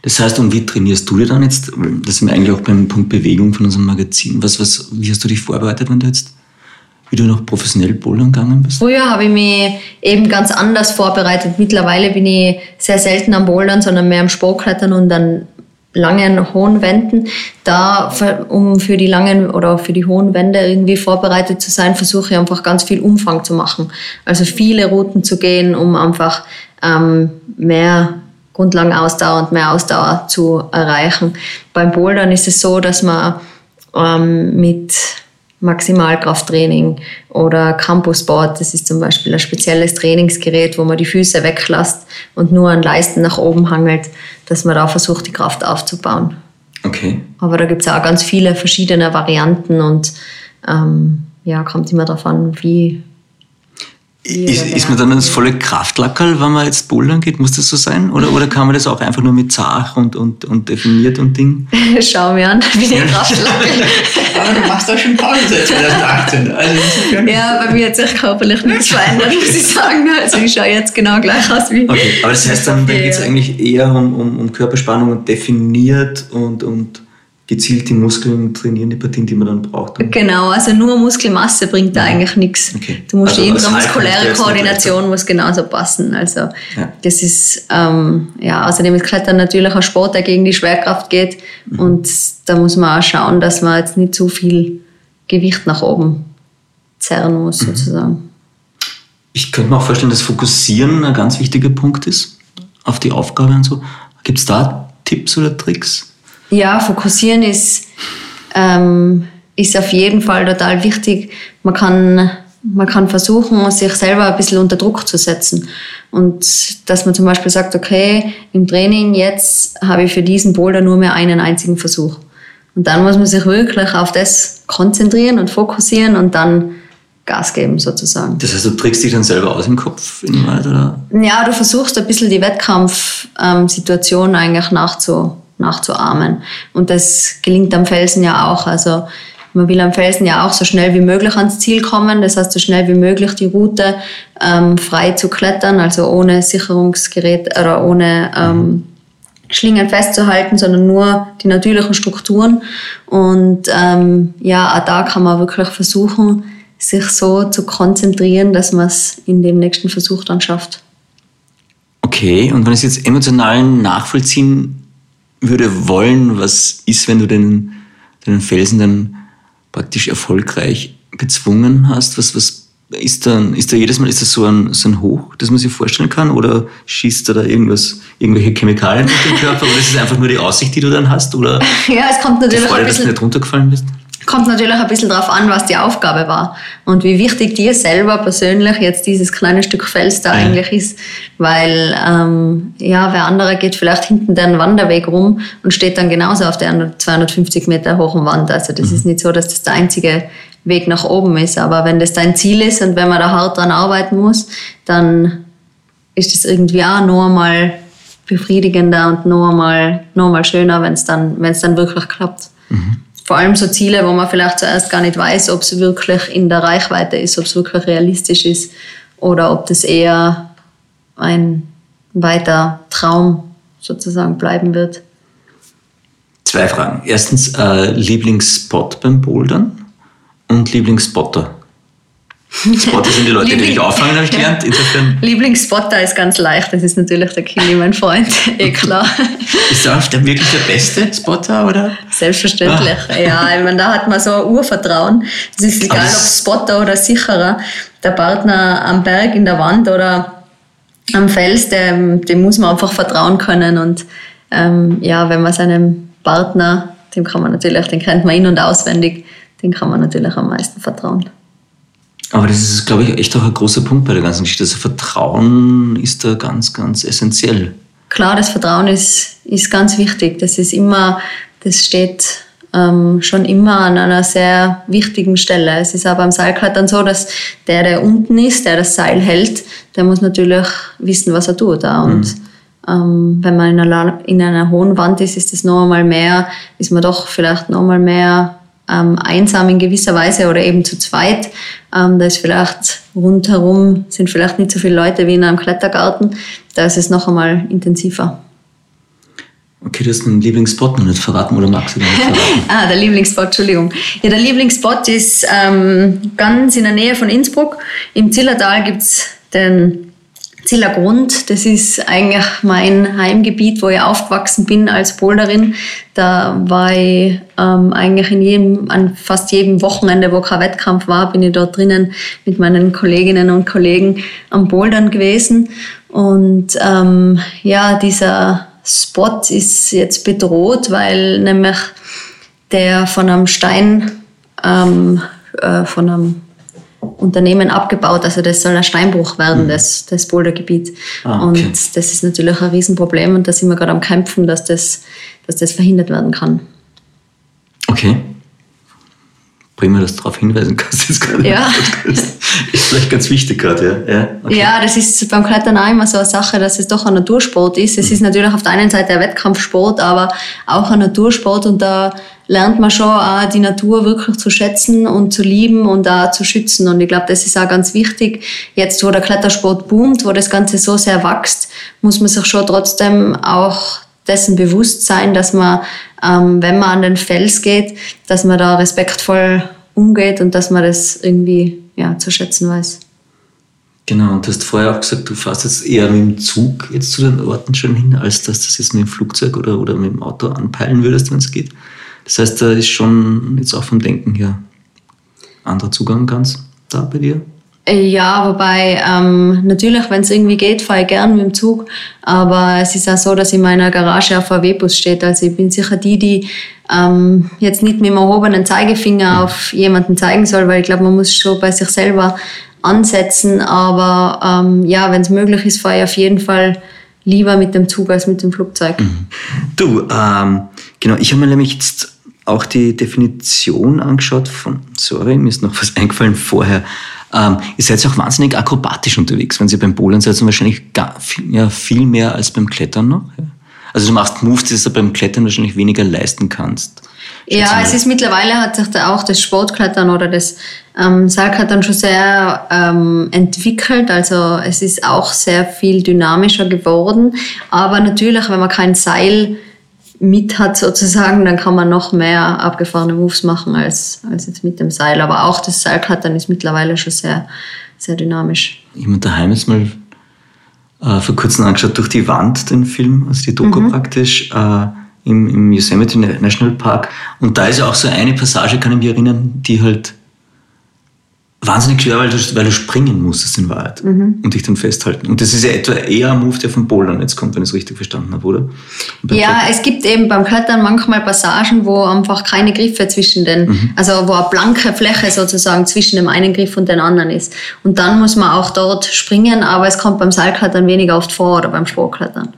Das heißt, und wie trainierst du dir dann jetzt? Das sind wir eigentlich auch beim Punkt Bewegung von unserem Magazin. Was, was, wie hast du dich vorbereitet, wenn du jetzt wieder noch professionell bouldern gegangen bist? Früher habe ich mich eben ganz anders vorbereitet. Mittlerweile bin ich sehr selten am Bouldern, sondern mehr am Sportklettern und an langen, hohen Wänden. Da, um für die langen oder für die hohen Wände irgendwie vorbereitet zu sein, versuche ich einfach ganz viel Umfang zu machen. Also viele Routen zu gehen, um einfach ähm, mehr Grundlagenausdauer und mehr Ausdauer zu erreichen. Beim Bouldern ist es so, dass man ähm, mit Maximalkrafttraining oder Campusboard, das ist zum Beispiel ein spezielles Trainingsgerät, wo man die Füße weglässt und nur an Leisten nach oben hangelt, dass man da versucht, die Kraft aufzubauen. Okay. Aber da gibt es auch ganz viele verschiedene Varianten und ähm, ja, kommt immer an, wie. Ist, ist man dann das volle Kraftlackerl, wenn man jetzt bouldern geht? Muss das so sein? Oder, oder kann man das auch einfach nur mit Zach und, und, und definiert und Ding? Schau mir an, wie die Kraft Aber du machst doch schon Pause seit 2018. Also Ja, bei mir hat sich körperlich nichts verändert, muss ich sagen. Also ich schaue jetzt genau gleich aus wie. Okay, aber das heißt dann, dann geht es eigentlich eher um, um, um Körperspannung und definiert und, und gezielt die Muskeln trainieren, die Partien, die man dann braucht. Um Genau, also nur Muskelmasse bringt da eigentlich nichts. Okay. Du musst Also Halbkreis jetzt Koordination muss genauso passen. Also Ja. das ist ähm, ja außerdem ist Klettern natürlich ein Sport, der gegen die Schwerkraft geht Mhm. und da muss man auch schauen, dass man jetzt nicht zu viel Gewicht nach oben zerren muss Mhm. sozusagen. Ich könnte mir auch vorstellen, dass Fokussieren ein ganz wichtiger Punkt ist auf die Aufgabe und so. Gibt es da Tipps oder Tricks? Ja, fokussieren ist, ähm, ist auf jeden Fall total wichtig. Man kann, man kann versuchen, sich selber ein bisschen unter Druck zu setzen. Und dass man zum Beispiel sagt, okay, im Training jetzt habe ich für diesen Boulder nur mehr einen einzigen Versuch. Und dann muss man sich wirklich auf das konzentrieren und fokussieren und dann Gas geben sozusagen. Das heißt, du trickst dich dann selber aus im Kopf in Wahrheit, oder? Ja, du versuchst ein bisschen die Wettkampfsituation eigentlich nachzu, nachzuahmen. Und das gelingt am Felsen ja auch. Also man will am Felsen ja auch so schnell wie möglich ans Ziel kommen. Das heißt, so schnell wie möglich die Route ähm, frei zu klettern, also ohne Sicherungsgerät oder ohne ähm, Schlingen festzuhalten, sondern nur die natürlichen Strukturen. Und ähm, ja, auch da kann man wirklich versuchen, sich so zu konzentrieren, dass man es in dem nächsten Versuch dann schafft. Okay, und wenn ich es jetzt emotional nachvollziehen würde wollen, was ist, wenn du den, den Felsen dann praktisch erfolgreich bezwungen hast? Was, was ist dann, ist da jedes Mal, ist das so ein, so ein Hoch, das man sich vorstellen kann? Oder schießt da da irgendwas, irgendwelche Chemikalien durch den Körper? Oder ist es einfach nur die Aussicht, die du dann hast? Oder Ja, es kommt die natürlich, ein Freude, dass du bisschen, nicht runtergefallen bist? Kommt natürlich ein bisschen darauf an, was die Aufgabe war und wie wichtig dir selber persönlich jetzt dieses kleine Stück Fels da Ja. eigentlich ist. Weil, ähm, ja, wer andere geht vielleicht hinten den Wanderweg rum und steht dann genauso auf der 250 Meter hohen Wand. Also das ist nicht so, dass das der einzige Weg nach oben ist. Aber wenn das dein Ziel ist und wenn man da hart dran arbeiten muss, dann ist es irgendwie auch noch einmal befriedigender und noch einmal, noch einmal schöner, wenn es dann, wenn es dann wirklich klappt. Vor allem so Ziele, wo man vielleicht zuerst gar nicht weiß, ob es wirklich in der Reichweite ist, ob es wirklich realistisch ist oder ob das eher ein weiter Traum sozusagen bleiben wird. Zwei Fragen. Erstens, äh, Lieblingsspot beim Bouldern und Lieblingsspotter. Spotter sind die Leute, die dich auffangen, habe ich gelernt. Insofern. Lieblingsspotter ist ganz leicht, das ist natürlich der Kili, mein Freund, eh klar. Ist er der wirklich der beste Spotter, oder? Selbstverständlich, ah. ja. Ich meine, da hat man so ein Urvertrauen. Es ist egal, ob Spotter oder Sicherer. Der Partner am Berg, in der Wand oder am Fels, dem, dem muss man einfach vertrauen können. Und ähm, ja, wenn man seinem Partner, dem kann man natürlich, den kennt man in- und auswendig, den kann man natürlich am meisten vertrauen. Aber das ist, glaube ich, echt auch ein großer Punkt bei der ganzen Geschichte. Also Vertrauen ist da ganz, ganz essentiell. Klar, das Vertrauen ist, ist ganz wichtig. Das ist immer, das steht ähm, schon immer an einer sehr wichtigen Stelle. Es ist aber beim Seilklettern so, dass der, der unten ist, der das Seil hält, der muss natürlich wissen, was er tut. Auch. Und mhm. ähm, wenn man in einer, in einer hohen Wand ist, ist das noch einmal mehr, ist man doch vielleicht noch einmal mehr ähm, einsam in gewisser Weise oder eben zu zweit. Ähm, da ist vielleicht rundherum sind vielleicht nicht so viele Leute wie in einem Klettergarten. Da ist es noch einmal intensiver. Okay, du hast einen Lieblingsspot noch nicht verraten oder magst du den nicht verraten? ah, der Lieblingsspot, Entschuldigung. Ja, der Lieblingsspot ist ähm, ganz in der Nähe von Innsbruck. Im Zillertal gibt es den Zillergrund, das ist eigentlich mein Heimgebiet, wo ich aufgewachsen bin als Boulderin. Da war ich ähm, eigentlich in jedem, an fast jedem Wochenende, wo kein Wettkampf war, bin ich dort drinnen mit meinen Kolleginnen und Kollegen am Bouldern gewesen. Und ähm, ja, dieser Spot ist jetzt bedroht, weil nämlich der von einem Stein, ähm, äh, von einem Unternehmen abgebaut. Also das soll ein Steinbruch werden, mhm. das, das Bouldergebiet. Ah, okay. Und das ist natürlich ein Riesenproblem und da sind wir gerade am Kämpfen, dass das, dass das verhindert werden kann. Okay. Prima, dass du darauf hinweisen kannst. Gerade ja. ist vielleicht ganz wichtig gerade. Ja. Ja, okay. ja, das ist beim Klettern auch immer so eine Sache, dass es doch ein Natursport ist. Es mhm. ist natürlich auf der einen Seite ein Wettkampfsport, aber auch ein Natursport und da lernt man schon auch die Natur wirklich zu schätzen und zu lieben und auch zu schützen. Und ich glaube, das ist auch ganz wichtig. Jetzt, wo der Klettersport boomt, wo das Ganze so sehr wächst, muss man sich schon trotzdem auch dessen bewusst sein, dass man, ähm, wenn man an den Fels geht, dass man da respektvoll umgeht und dass man das irgendwie ja, zu schätzen weiß. Genau, und du hast vorher auch gesagt, du fährst jetzt eher mit dem Zug jetzt zu den Orten schon hin, als dass du das jetzt mit dem Flugzeug oder, oder mit dem Auto anpeilen würdest, wenn es geht. Das heißt, da ist schon jetzt auch vom Denken her anderer Zugang ganz da bei dir? Ja, wobei ähm, natürlich, wenn es irgendwie geht, fahre ich gern mit dem Zug. Aber es ist auch so, dass in meiner Garage ein VW-Bus steht. Also ich bin sicher die, die ähm, jetzt nicht mit dem erhobenen Zeigefinger mhm. auf jemanden zeigen soll, weil ich glaube, man muss schon bei sich selber ansetzen. Aber ähm, ja, wenn es möglich ist, fahre ich auf jeden Fall lieber mit dem Zug als mit dem Flugzeug. Mhm. Du, ähm, genau, ich habe mir nämlich jetzt auch die Definition angeschaut von, sorry, mir ist noch was eingefallen vorher. Ähm, ihr seid auch wahnsinnig akrobatisch unterwegs, wenn ihr beim Bowlen seid, und wahrscheinlich gar, viel, ja, viel mehr als beim Klettern noch. Ja. Also du machst Moves, die du beim Klettern wahrscheinlich weniger leisten kannst. Ja, es ist mittlerweile hat sich da auch das Sportklettern oder das ähm, Seilklettern schon sehr ähm, entwickelt. Also es ist auch sehr viel dynamischer geworden. Aber natürlich, wenn man kein Seil mit hat sozusagen, dann kann man noch mehr abgefahrene Moves machen als, als jetzt mit dem Seil. Aber auch das Seilklettern ist mittlerweile schon sehr, sehr dynamisch. Ich habe daheim jetzt mal äh, vor kurzem angeschaut, durch die Wand den Film, also die Doku mhm. praktisch, äh, im, im Yosemite National Park. Und da ist ja auch so eine Passage, kann ich mich erinnern, die halt wahnsinnig schwer, weil du, weil du springen musstest in Wahrheit mhm. und dich dann festhalten. Und das ist ja etwa eher ein Move, der vom Bouldern jetzt kommt, wenn ich es richtig verstanden habe, oder? Ja, Klettern. es gibt eben beim Klettern manchmal Passagen, wo einfach keine Griffe zwischen den, mhm. also wo eine blanke Fläche sozusagen zwischen dem einen Griff und dem anderen ist. Und dann muss man auch dort springen, aber es kommt beim Seilklettern weniger oft vor oder beim Sportklettern.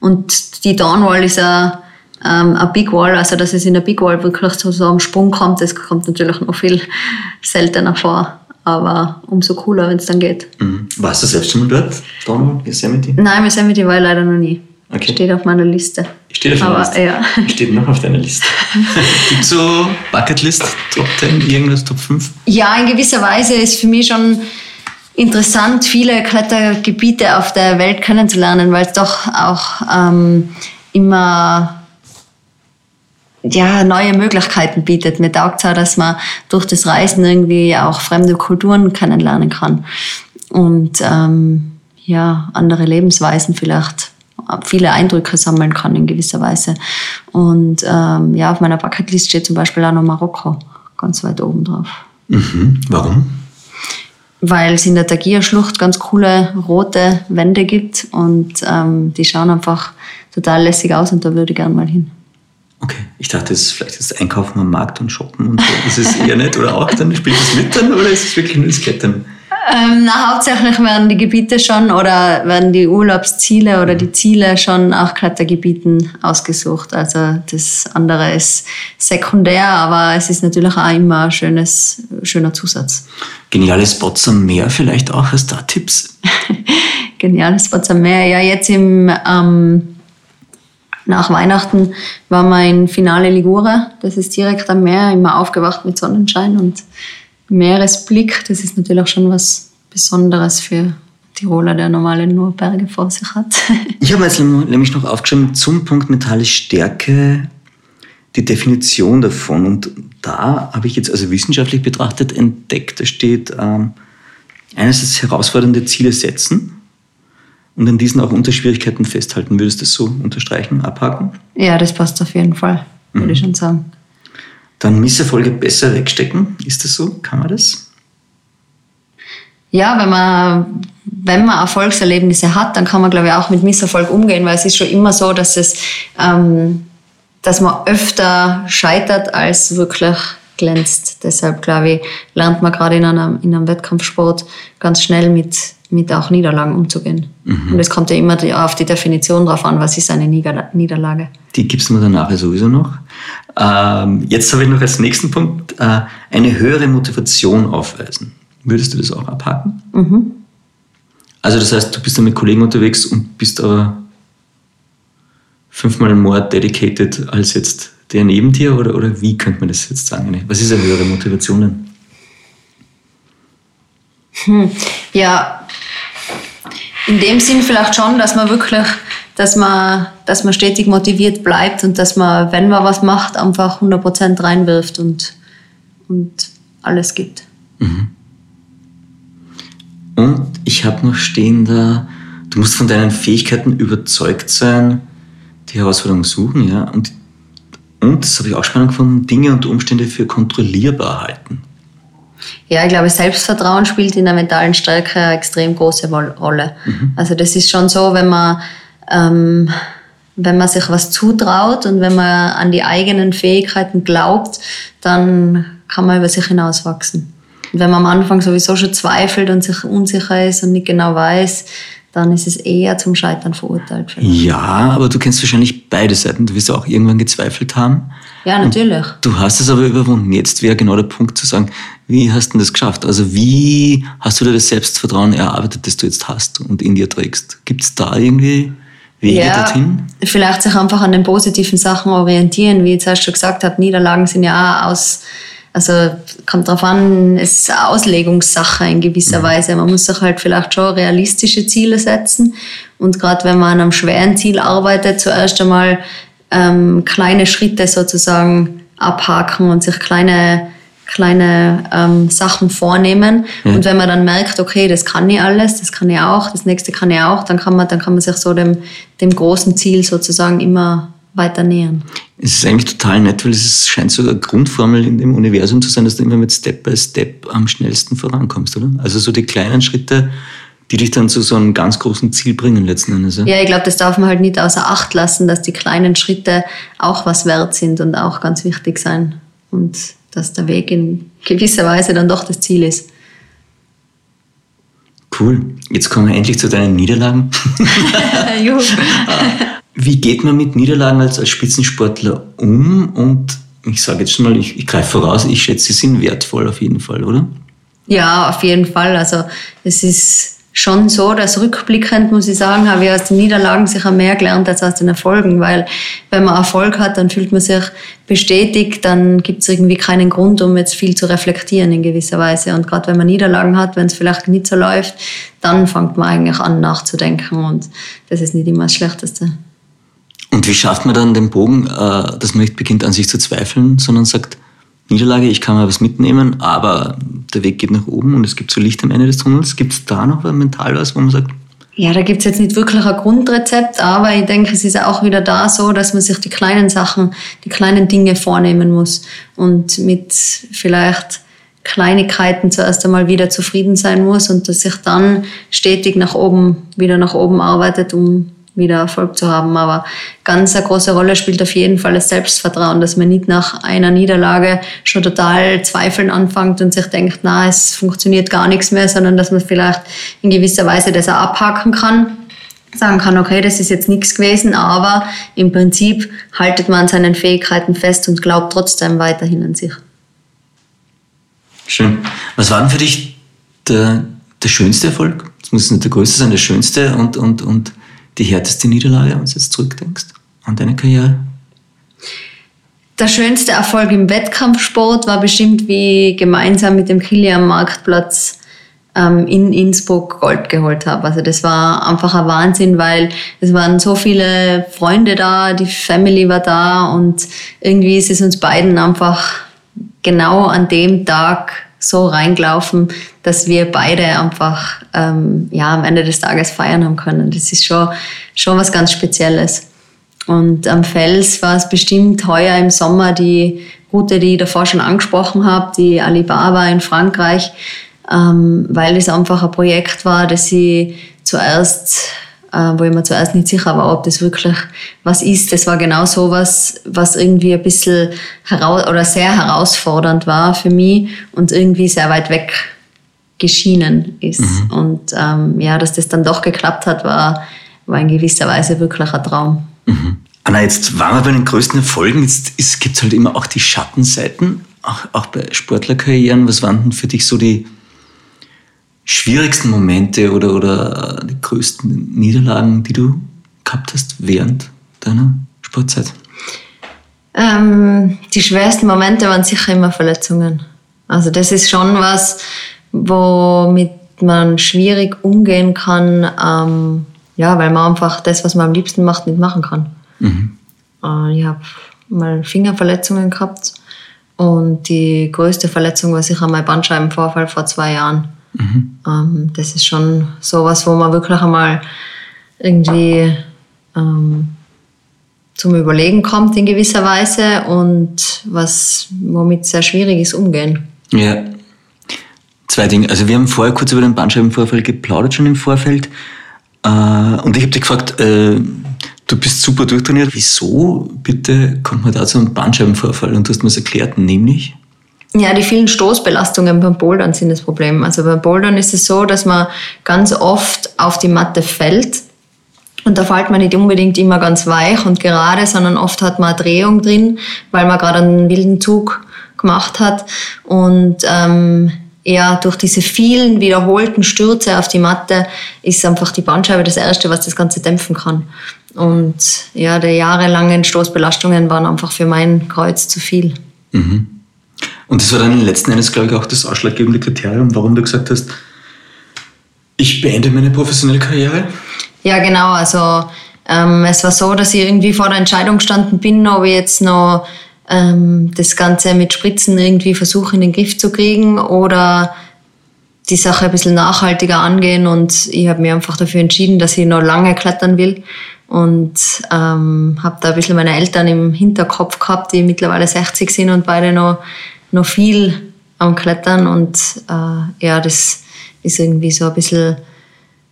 Und die Downwall ist ja ähm, eine Big Wall, also dass es in der Big Wall wirklich zu so einem Sprung kommt, das kommt natürlich noch viel seltener vor. Aber umso cooler, wenn es dann geht. Mhm. Warst du selbst schon mal dort, Donald, Yosemite? Nein, Yosemite war ich leider noch nie. Okay. Steht auf meiner Liste. Steht auf Aber, Liste. ja. Steht noch auf deiner Liste. Gibt es so Bucketlist, Top 10, irgendwas, Top 5? Ja, in gewisser Weise ist für mich schon interessant, viele Klettergebiete auf der Welt kennenzulernen, weil es doch auch ähm, immer ja, neue Möglichkeiten bietet. Mir taugt es auch, dass man durch das Reisen irgendwie auch fremde Kulturen kennenlernen kann und ähm, ja, andere Lebensweisen vielleicht viele Eindrücke sammeln kann in gewisser Weise. Und ähm, ja, auf meiner Bucketlist steht zum Beispiel auch noch Marokko ganz weit oben drauf. Mhm. Warum? Weil es in der Tagia-Schlucht ganz coole rote Wände gibt und ähm, die schauen einfach total lässig aus und da würde ich gern mal hin. Okay, ich dachte, es ist vielleicht das Einkaufen am Markt und Shoppen und so. Ist es eher nicht? Oder auch dann? Spielt es mit dann? Oder ist es wirklich nur das Klettern? Ähm, na, hauptsächlich werden die Gebiete schon oder werden die Urlaubsziele oder die Ziele schon nach Klettergebieten ausgesucht. Also das andere ist sekundär, aber es ist natürlich auch immer ein schönes, schöner Zusatz. Geniale Spots am Meer vielleicht auch. Hast du da Tipps? Geniales Spots am Meer. Ja, jetzt im, ähm, nach Weihnachten waren wir in Finale Ligure. Das ist direkt am Meer, immer aufgewacht mit Sonnenschein und Meeresblick. Das ist natürlich auch schon was Besonderes für Tiroler, der normale nur Berge vor sich hat. Ich habe jetzt nämlich noch aufgeschrieben zum Punkt mentale Stärke die Definition davon. Und da habe ich jetzt also wissenschaftlich betrachtet entdeckt, da steht ähm, einerseits herausfordernde Ziele setzen und an diesen auch unter Schwierigkeiten festhalten. Würdest du das so unterstreichen, abhaken? Ja, das passt auf jeden Fall, würde Mhm. ich schon sagen. Dann Misserfolge besser wegstecken. Ist das so? Kann man das? Ja, wenn man, wenn man Erfolgserlebnisse hat, dann kann man, glaube ich, auch mit Misserfolg umgehen, weil es ist schon immer so, dass es, ähm, dass man öfter scheitert als wirklich glänzt. Deshalb, glaube ich, lernt man gerade in einem, in einem Wettkampfsport ganz schnell mit, mit auch Niederlagen umzugehen. Und es kommt ja immer die- auf die Definition drauf an, was ist eine Nieder Niederlage. Die gibst du mir danach sowieso noch. Ähm, jetzt habe ich noch als nächsten Punkt äh, eine höhere Motivation aufweisen. Würdest du das auch abhaken? Also das heißt, du bist dann mit Kollegen unterwegs und bist aber fünfmal more dedicated als jetzt der neben dir oder, oder wie könnte man das jetzt sagen? Was ist eine höhere Motivation denn? Ja, in dem Sinn vielleicht schon, dass man wirklich, dass man, dass man stetig motiviert bleibt und dass man, wenn man was macht, einfach 100% reinwirft und, und alles gibt. Und ich habe noch stehen da, du musst von deinen Fähigkeiten überzeugt sein, die Herausforderung suchen, ja. Und, und das habe ich auch spannend gefunden, Dinge und Umstände für kontrollierbar halten. Ja, ich glaube, Selbstvertrauen spielt in der mentalen Stärke eine extrem große Rolle. Also das ist schon so, wenn man, ähm, wenn man sich was zutraut und wenn man an die eigenen Fähigkeiten glaubt, dann kann man über sich hinauswachsen. Und wenn man am Anfang sowieso schon zweifelt und sich unsicher ist und nicht genau weiß, dann ist es eher zum Scheitern verurteilt. vielleicht. Ja, aber du kennst wahrscheinlich beide Seiten. Du wirst auch irgendwann gezweifelt haben. Ja, natürlich. Du hast es aber überwunden. Jetzt wäre genau der Punkt zu sagen, wie hast du das geschafft? Also wie hast du dir das Selbstvertrauen erarbeitet, das du jetzt hast und in dir trägst? Gibt es da irgendwie Wege dorthin? Vielleicht sich einfach an den positiven Sachen orientieren, wie ich jetzt schon gesagt habe, Niederlagen sind ja auch aus, also kommt drauf an, es ist eine Auslegungssache in gewisser Weise. Man muss sich halt vielleicht schon realistische Ziele setzen und gerade wenn man an einem schweren Ziel arbeitet, zuerst einmal ähm, kleine Schritte sozusagen abhaken und sich kleine kleine ähm, Sachen vornehmen und wenn man dann merkt, okay, das kann ich alles, das kann ich auch, das nächste kann ich auch, dann kann man, dann kann man sich so dem, dem großen Ziel sozusagen immer weiter nähern. Es ist eigentlich total nett, weil es scheint so eine Grundformel in dem Universum zu sein, dass du immer mit Step by Step am schnellsten vorankommst, oder? Also so die kleinen Schritte, die dich dann zu so einem ganz großen Ziel bringen letzten Endes. Ja? Ja, ich glaube, das darf man halt nicht außer Acht lassen, dass die kleinen Schritte auch was wert sind und auch ganz wichtig sein und dass der Weg in gewisser Weise dann doch das Ziel ist. Cool. Jetzt kommen wir endlich zu deinen Niederlagen. Juhu. Wie geht man mit Niederlagen als, als Spitzensportler um? Und ich sage jetzt schon mal, ich, ich greife voraus, ich schätze, sie sind wertvoll auf jeden Fall, oder? Ja, auf jeden Fall. Also es ist schon so, dass rückblickend, muss ich sagen, habe ich aus den Niederlagen sicher mehr gelernt als aus den Erfolgen, weil wenn man Erfolg hat, dann fühlt man sich bestätigt, dann gibt es irgendwie keinen Grund, um jetzt viel zu reflektieren in gewisser Weise. Und gerade wenn man Niederlagen hat, wenn es vielleicht nicht so läuft, dann fängt man eigentlich an nachzudenken und das ist nicht immer das Schlechteste. Und wie schafft man dann den Bogen, äh, dass man nicht beginnt an sich zu zweifeln, sondern sagt, Niederlage, ich kann mal was mitnehmen, aber der Weg geht nach oben und es gibt so Licht am Ende des Tunnels. Gibt es da noch mental was, wo man sagt, ja, da gibt es jetzt nicht wirklich ein Grundrezept, aber ich denke, es ist auch wieder da so, dass man sich die kleinen Sachen, die kleinen Dinge vornehmen muss und mit vielleicht Kleinigkeiten zuerst einmal wieder zufrieden sein muss und dass sich dann stetig nach oben, wieder nach oben arbeitet, um wieder Erfolg zu haben. Aber ganz eine große Rolle spielt auf jeden Fall das Selbstvertrauen, dass man nicht nach einer Niederlage schon total zweifeln anfängt und sich denkt, na, es funktioniert gar nichts mehr, sondern dass man vielleicht in gewisser Weise das auch abhaken kann sagen kann, okay, das ist jetzt nichts gewesen, aber im Prinzip haltet man an seinen Fähigkeiten fest und glaubt trotzdem weiterhin an sich. Schön. Was war denn für dich der, der schönste Erfolg? Es muss nicht der größte sein, der schönste und, und, und die härteste Niederlage, wenn du jetzt zurückdenkst an deine Karriere? Der schönste Erfolg im Wettkampfsport war bestimmt, wie gemeinsam mit dem Kili am Marktplatz ähm, in Innsbruck Gold geholt habe. Also das war einfach ein Wahnsinn, weil es waren so viele Freunde da, die Family war da und irgendwie ist es uns beiden einfach genau an dem Tag so reingelaufen, dass wir beide einfach ähm, ja, am Ende des Tages feiern haben können. Das ist schon, schon was ganz Spezielles. Und am Fels war es bestimmt heuer im Sommer die Route, die ich davor schon angesprochen habe, die Alibaba in Frankreich, ähm, weil es einfach ein Projekt war, das ich zuerst wo ich mir zuerst nicht sicher war, ob das wirklich was ist. Das war genau so was, was irgendwie ein bisschen heraus oder sehr herausfordernd war für mich und irgendwie sehr weit weg geschienen ist. Mhm. Und ähm, ja, dass das dann doch geklappt hat, war, war in gewisser Weise wirklich ein Traum. Mhm. Anna, jetzt waren wir bei den größten Erfolgen. Jetzt gibt es halt immer auch die Schattenseiten, auch, auch bei Sportlerkarrieren. Was waren denn für dich so die, schwierigsten Momente oder, oder die größten Niederlagen, die du gehabt hast während deiner Sportzeit? Ähm, die schwersten Momente waren sicher immer Verletzungen. Also das ist schon was, womit man schwierig umgehen kann, ähm, ja, weil man einfach das, was man am liebsten macht, nicht machen kann. Mhm. Äh, ich habe mal Fingerverletzungen gehabt und die größte Verletzung war sicher mein Bandscheibenvorfall vor zwei Jahren. Mhm. Ähm, das ist schon sowas, wo man wirklich einmal irgendwie ähm, zum Überlegen kommt in gewisser Weise und was womit sehr schwierig ist umgehen. Ja. Zwei Dinge. Also wir haben vorher kurz über den Bandscheibenvorfall geplaudert schon im Vorfeld. Äh, und ich habe dich gefragt, äh, du bist super durchtrainiert. Wieso bitte kommt man da zu einem Bandscheibenvorfall? Und du hast mir es erklärt, nämlich? Ja, die vielen Stoßbelastungen beim Bouldern sind das Problem. Also beim Bouldern ist es so, dass man ganz oft auf die Matte fällt. Und da fällt man nicht unbedingt immer ganz weich und gerade, sondern oft hat man eine Drehung drin, weil man gerade einen wilden Zug gemacht hat. Und ähm, ja, durch diese vielen wiederholten Stürze auf die Matte ist einfach die Bandscheibe das Erste, was das Ganze dämpfen kann. Und ja, die jahrelangen Stoßbelastungen waren einfach für mein Kreuz zu viel. Mhm. Und das war dann letzten Endes, glaube ich, auch das ausschlaggebende Kriterium, warum du gesagt hast, ich beende meine professionelle Karriere. Ja, genau. Also ähm, es war so, dass ich irgendwie vor der Entscheidung gestanden bin, ob ich jetzt noch ähm, das Ganze mit Spritzen irgendwie versuche in den Griff zu kriegen oder die Sache ein bisschen nachhaltiger angehen. Und ich habe mir einfach dafür entschieden, dass ich noch lange klettern will und ähm, habe da ein bisschen meine Eltern im Hinterkopf gehabt, die mittlerweile 60 sind und beide noch noch viel am Klettern und äh, ja, das ist irgendwie so ein bisschen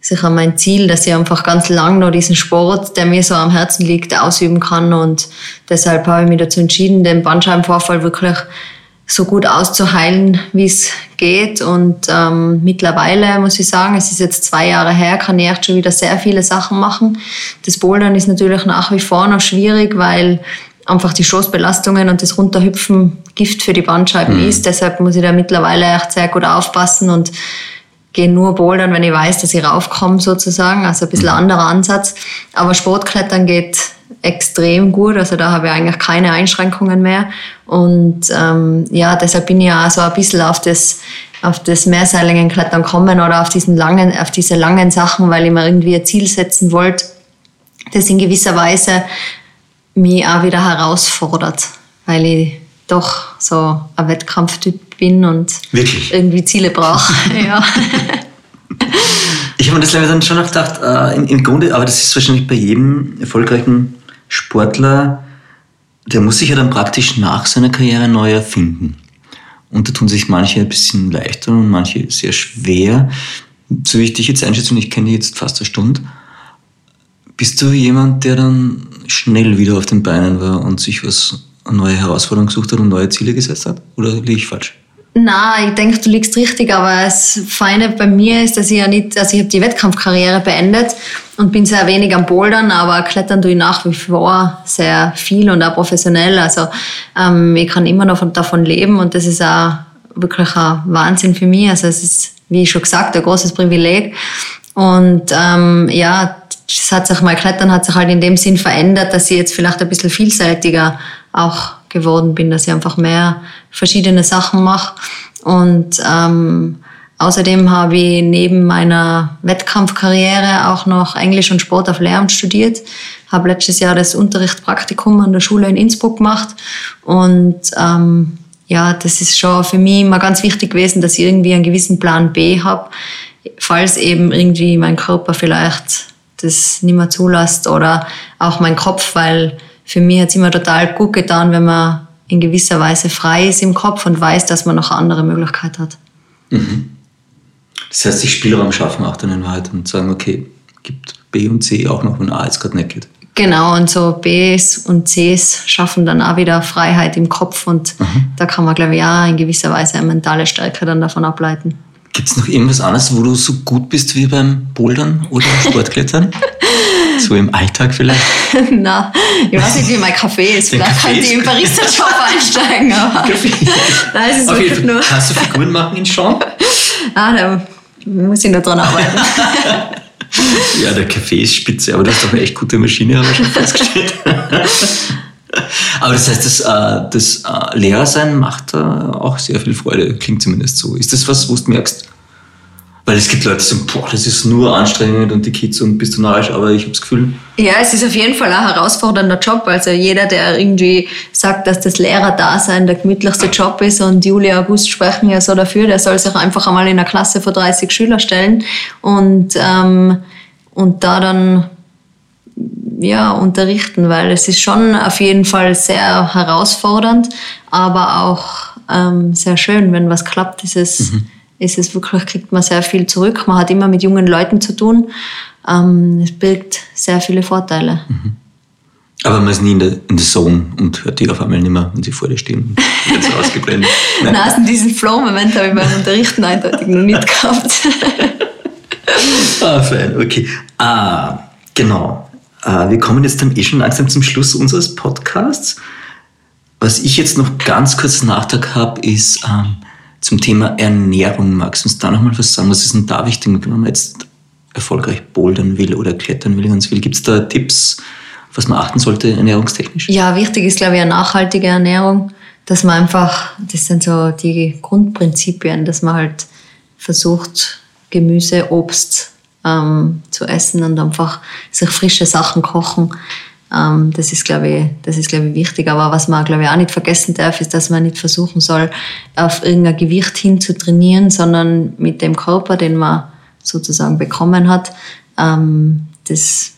sicher mein Ziel, dass ich einfach ganz lang noch diesen Sport, der mir so am Herzen liegt, ausüben kann und deshalb habe ich mich dazu entschieden, den Bandscheibenvorfall wirklich so gut auszuheilen, wie es geht. Und ähm, mittlerweile muss ich sagen, es ist jetzt zwei Jahre her, kann ich echt schon wieder sehr viele Sachen machen. Das Bouldern ist natürlich nach wie vor noch schwierig, weil einfach die Stoßbelastungen und das Runterhüpfen Gift für die Bandscheiben mhm. ist. Deshalb muss ich da mittlerweile echt sehr gut aufpassen und gehe nur bouldern, wenn ich weiß, dass ich raufkomme sozusagen. Also ein bisschen Mhm. anderer Ansatz. Aber Sportklettern geht extrem gut. Also da habe ich eigentlich keine Einschränkungen mehr. Und ähm, ja, deshalb bin ich ja auch so ein bisschen auf das auf das Mehrseiligenklettern kommen oder auf diesen langen, auf diese langen Sachen, weil ich mir irgendwie ein Ziel setzen wollte, das in gewisser Weise mich auch wieder herausfordert, weil ich doch so ein Wettkampftyp bin und Wirklich? irgendwie Ziele brauche. ja. Ich habe mir das leider dann schon auch gedacht, äh, im, im Grunde, aber das ist wahrscheinlich bei jedem erfolgreichen Sportler, der muss sich ja dann praktisch nach seiner Karriere neu erfinden. Und da tun sich manche ein bisschen leichter und manche sehr schwer. So wie ich dich jetzt einschätze, und ich kenne dich jetzt fast eine Stunde, bist du jemand, der dann schnell wieder auf den Beinen war und sich was, eine neue Herausforderung gesucht hat und neue Ziele gesetzt hat? Oder liege ich falsch? Na, ich denke, du liegst richtig, aber das Feine bei mir ist, dass ich ja nicht, also ich habe die Wettkampfkarriere beendet und bin sehr wenig am Bouldern, aber klettern tue ich nach wie vor sehr viel und auch professionell. Also ähm, ich kann immer noch von, davon leben und das ist auch wirklich ein Wahnsinn für mich. Also es ist, wie ich schon gesagt, ein großes Privileg. Und ähm, ja, das hat sich, mein Klettern hat sich halt in dem Sinn verändert, dass ich jetzt vielleicht ein bisschen vielseitiger auch geworden bin, dass ich einfach mehr verschiedene Sachen mache. Und ähm, außerdem habe ich neben meiner Wettkampfkarriere auch noch Englisch und Sport auf Lehramt studiert. Habe letztes Jahr das Unterrichtspraktikum an der Schule in Innsbruck gemacht. Und ähm, ja, das ist schon für mich immer ganz wichtig gewesen, dass ich irgendwie einen gewissen Plan B habe, falls eben irgendwie mein Körper vielleicht das nicht mehr zulässt oder auch mein Kopf, weil für mich hat es immer total gut getan, wenn man in gewisser Weise frei ist im Kopf und weiß, dass man noch eine andere Möglichkeit hat. Das heißt, sich Spielraum schaffen auch dann in Wahrheit und sagen, okay, gibt B und C auch noch, wenn A jetzt gerade nicht geht. Genau, und so Bs und Cs schaffen dann auch wieder Freiheit im Kopf und da kann man, glaube ich, auch in gewisser Weise eine mentale Stärke dann davon ableiten. Gibt es noch irgendwas anderes, wo du so gut bist wie beim Bouldern oder Sportklettern? so im Alltag vielleicht? Na, ich weiß nicht, wie mein Kaffee ist. Vielleicht Kaffee könnte ich gut. Barista-Job einsteigen, aber nein, es ist jeden wirklich nur... Kannst du Figuren machen in Sean? Ah, da muss ich noch dran arbeiten. Ja, der Kaffee ist spitze, aber du hast doch eine echt gute Maschine, haben wir schon festgestellt. aber das heißt, das, äh, das äh, Lehrersein macht äh, auch sehr viel Freude, klingt zumindest so. Ist das was, wo du merkst? Weil es gibt Leute, die sagen, boah, das ist nur anstrengend und die Kids und bist du narrisch, aber ich habe das Gefühl, Ja, es ist auf jeden Fall ein herausfordernder Job. Also jeder, der irgendwie sagt, dass das Lehrerdasein der gemütlichste Job ist und Juli, August sprechen ja so dafür, der soll sich einfach einmal in eine Klasse von 30 Schüler stellen und, ähm, und da dann ja, unterrichten, weil es ist schon auf jeden Fall sehr herausfordernd, aber auch ähm, sehr schön, wenn was klappt, ist es, ist es wirklich, kriegt man sehr viel zurück. Man hat immer mit jungen Leuten zu tun. Ähm, es birgt sehr viele Vorteile. aber man ist nie in der, in der Zone und hört die auf einmal nicht mehr, wenn sie vor dir stehen. So ausgeblendet. Nein. Nein, also diesen Flow-Moment habe ich beim Unterrichten eindeutig noch nicht gehabt. Ah, fein, okay. Ah, genau. Ah, wir kommen jetzt dann eh schon langsam zum Schluss unseres Podcasts. Was ich jetzt noch ganz kurz Nachtrag habe, ist ähm, zum Thema Ernährung. Magst du uns da nochmal was sagen? Was ist denn da wichtig, wenn man jetzt erfolgreich bouldern will oder klettern will, ganz will? Gibt es da Tipps, was man achten sollte ernährungstechnisch? Ja, wichtig ist, glaube ich, eine nachhaltige Ernährung, dass man einfach, das sind so die Grundprinzipien, dass man halt versucht, Gemüse, Obst ähm, zu essen und einfach sich frische Sachen kochen. Ähm, das ist, glaube ich, das ist, glaube ich, wichtig. Aber was man, glaube ich, auch nicht vergessen darf, ist, dass man nicht versuchen soll, auf irgendein Gewicht hin zu trainieren, sondern mit dem Körper, den man sozusagen bekommen hat, ähm, das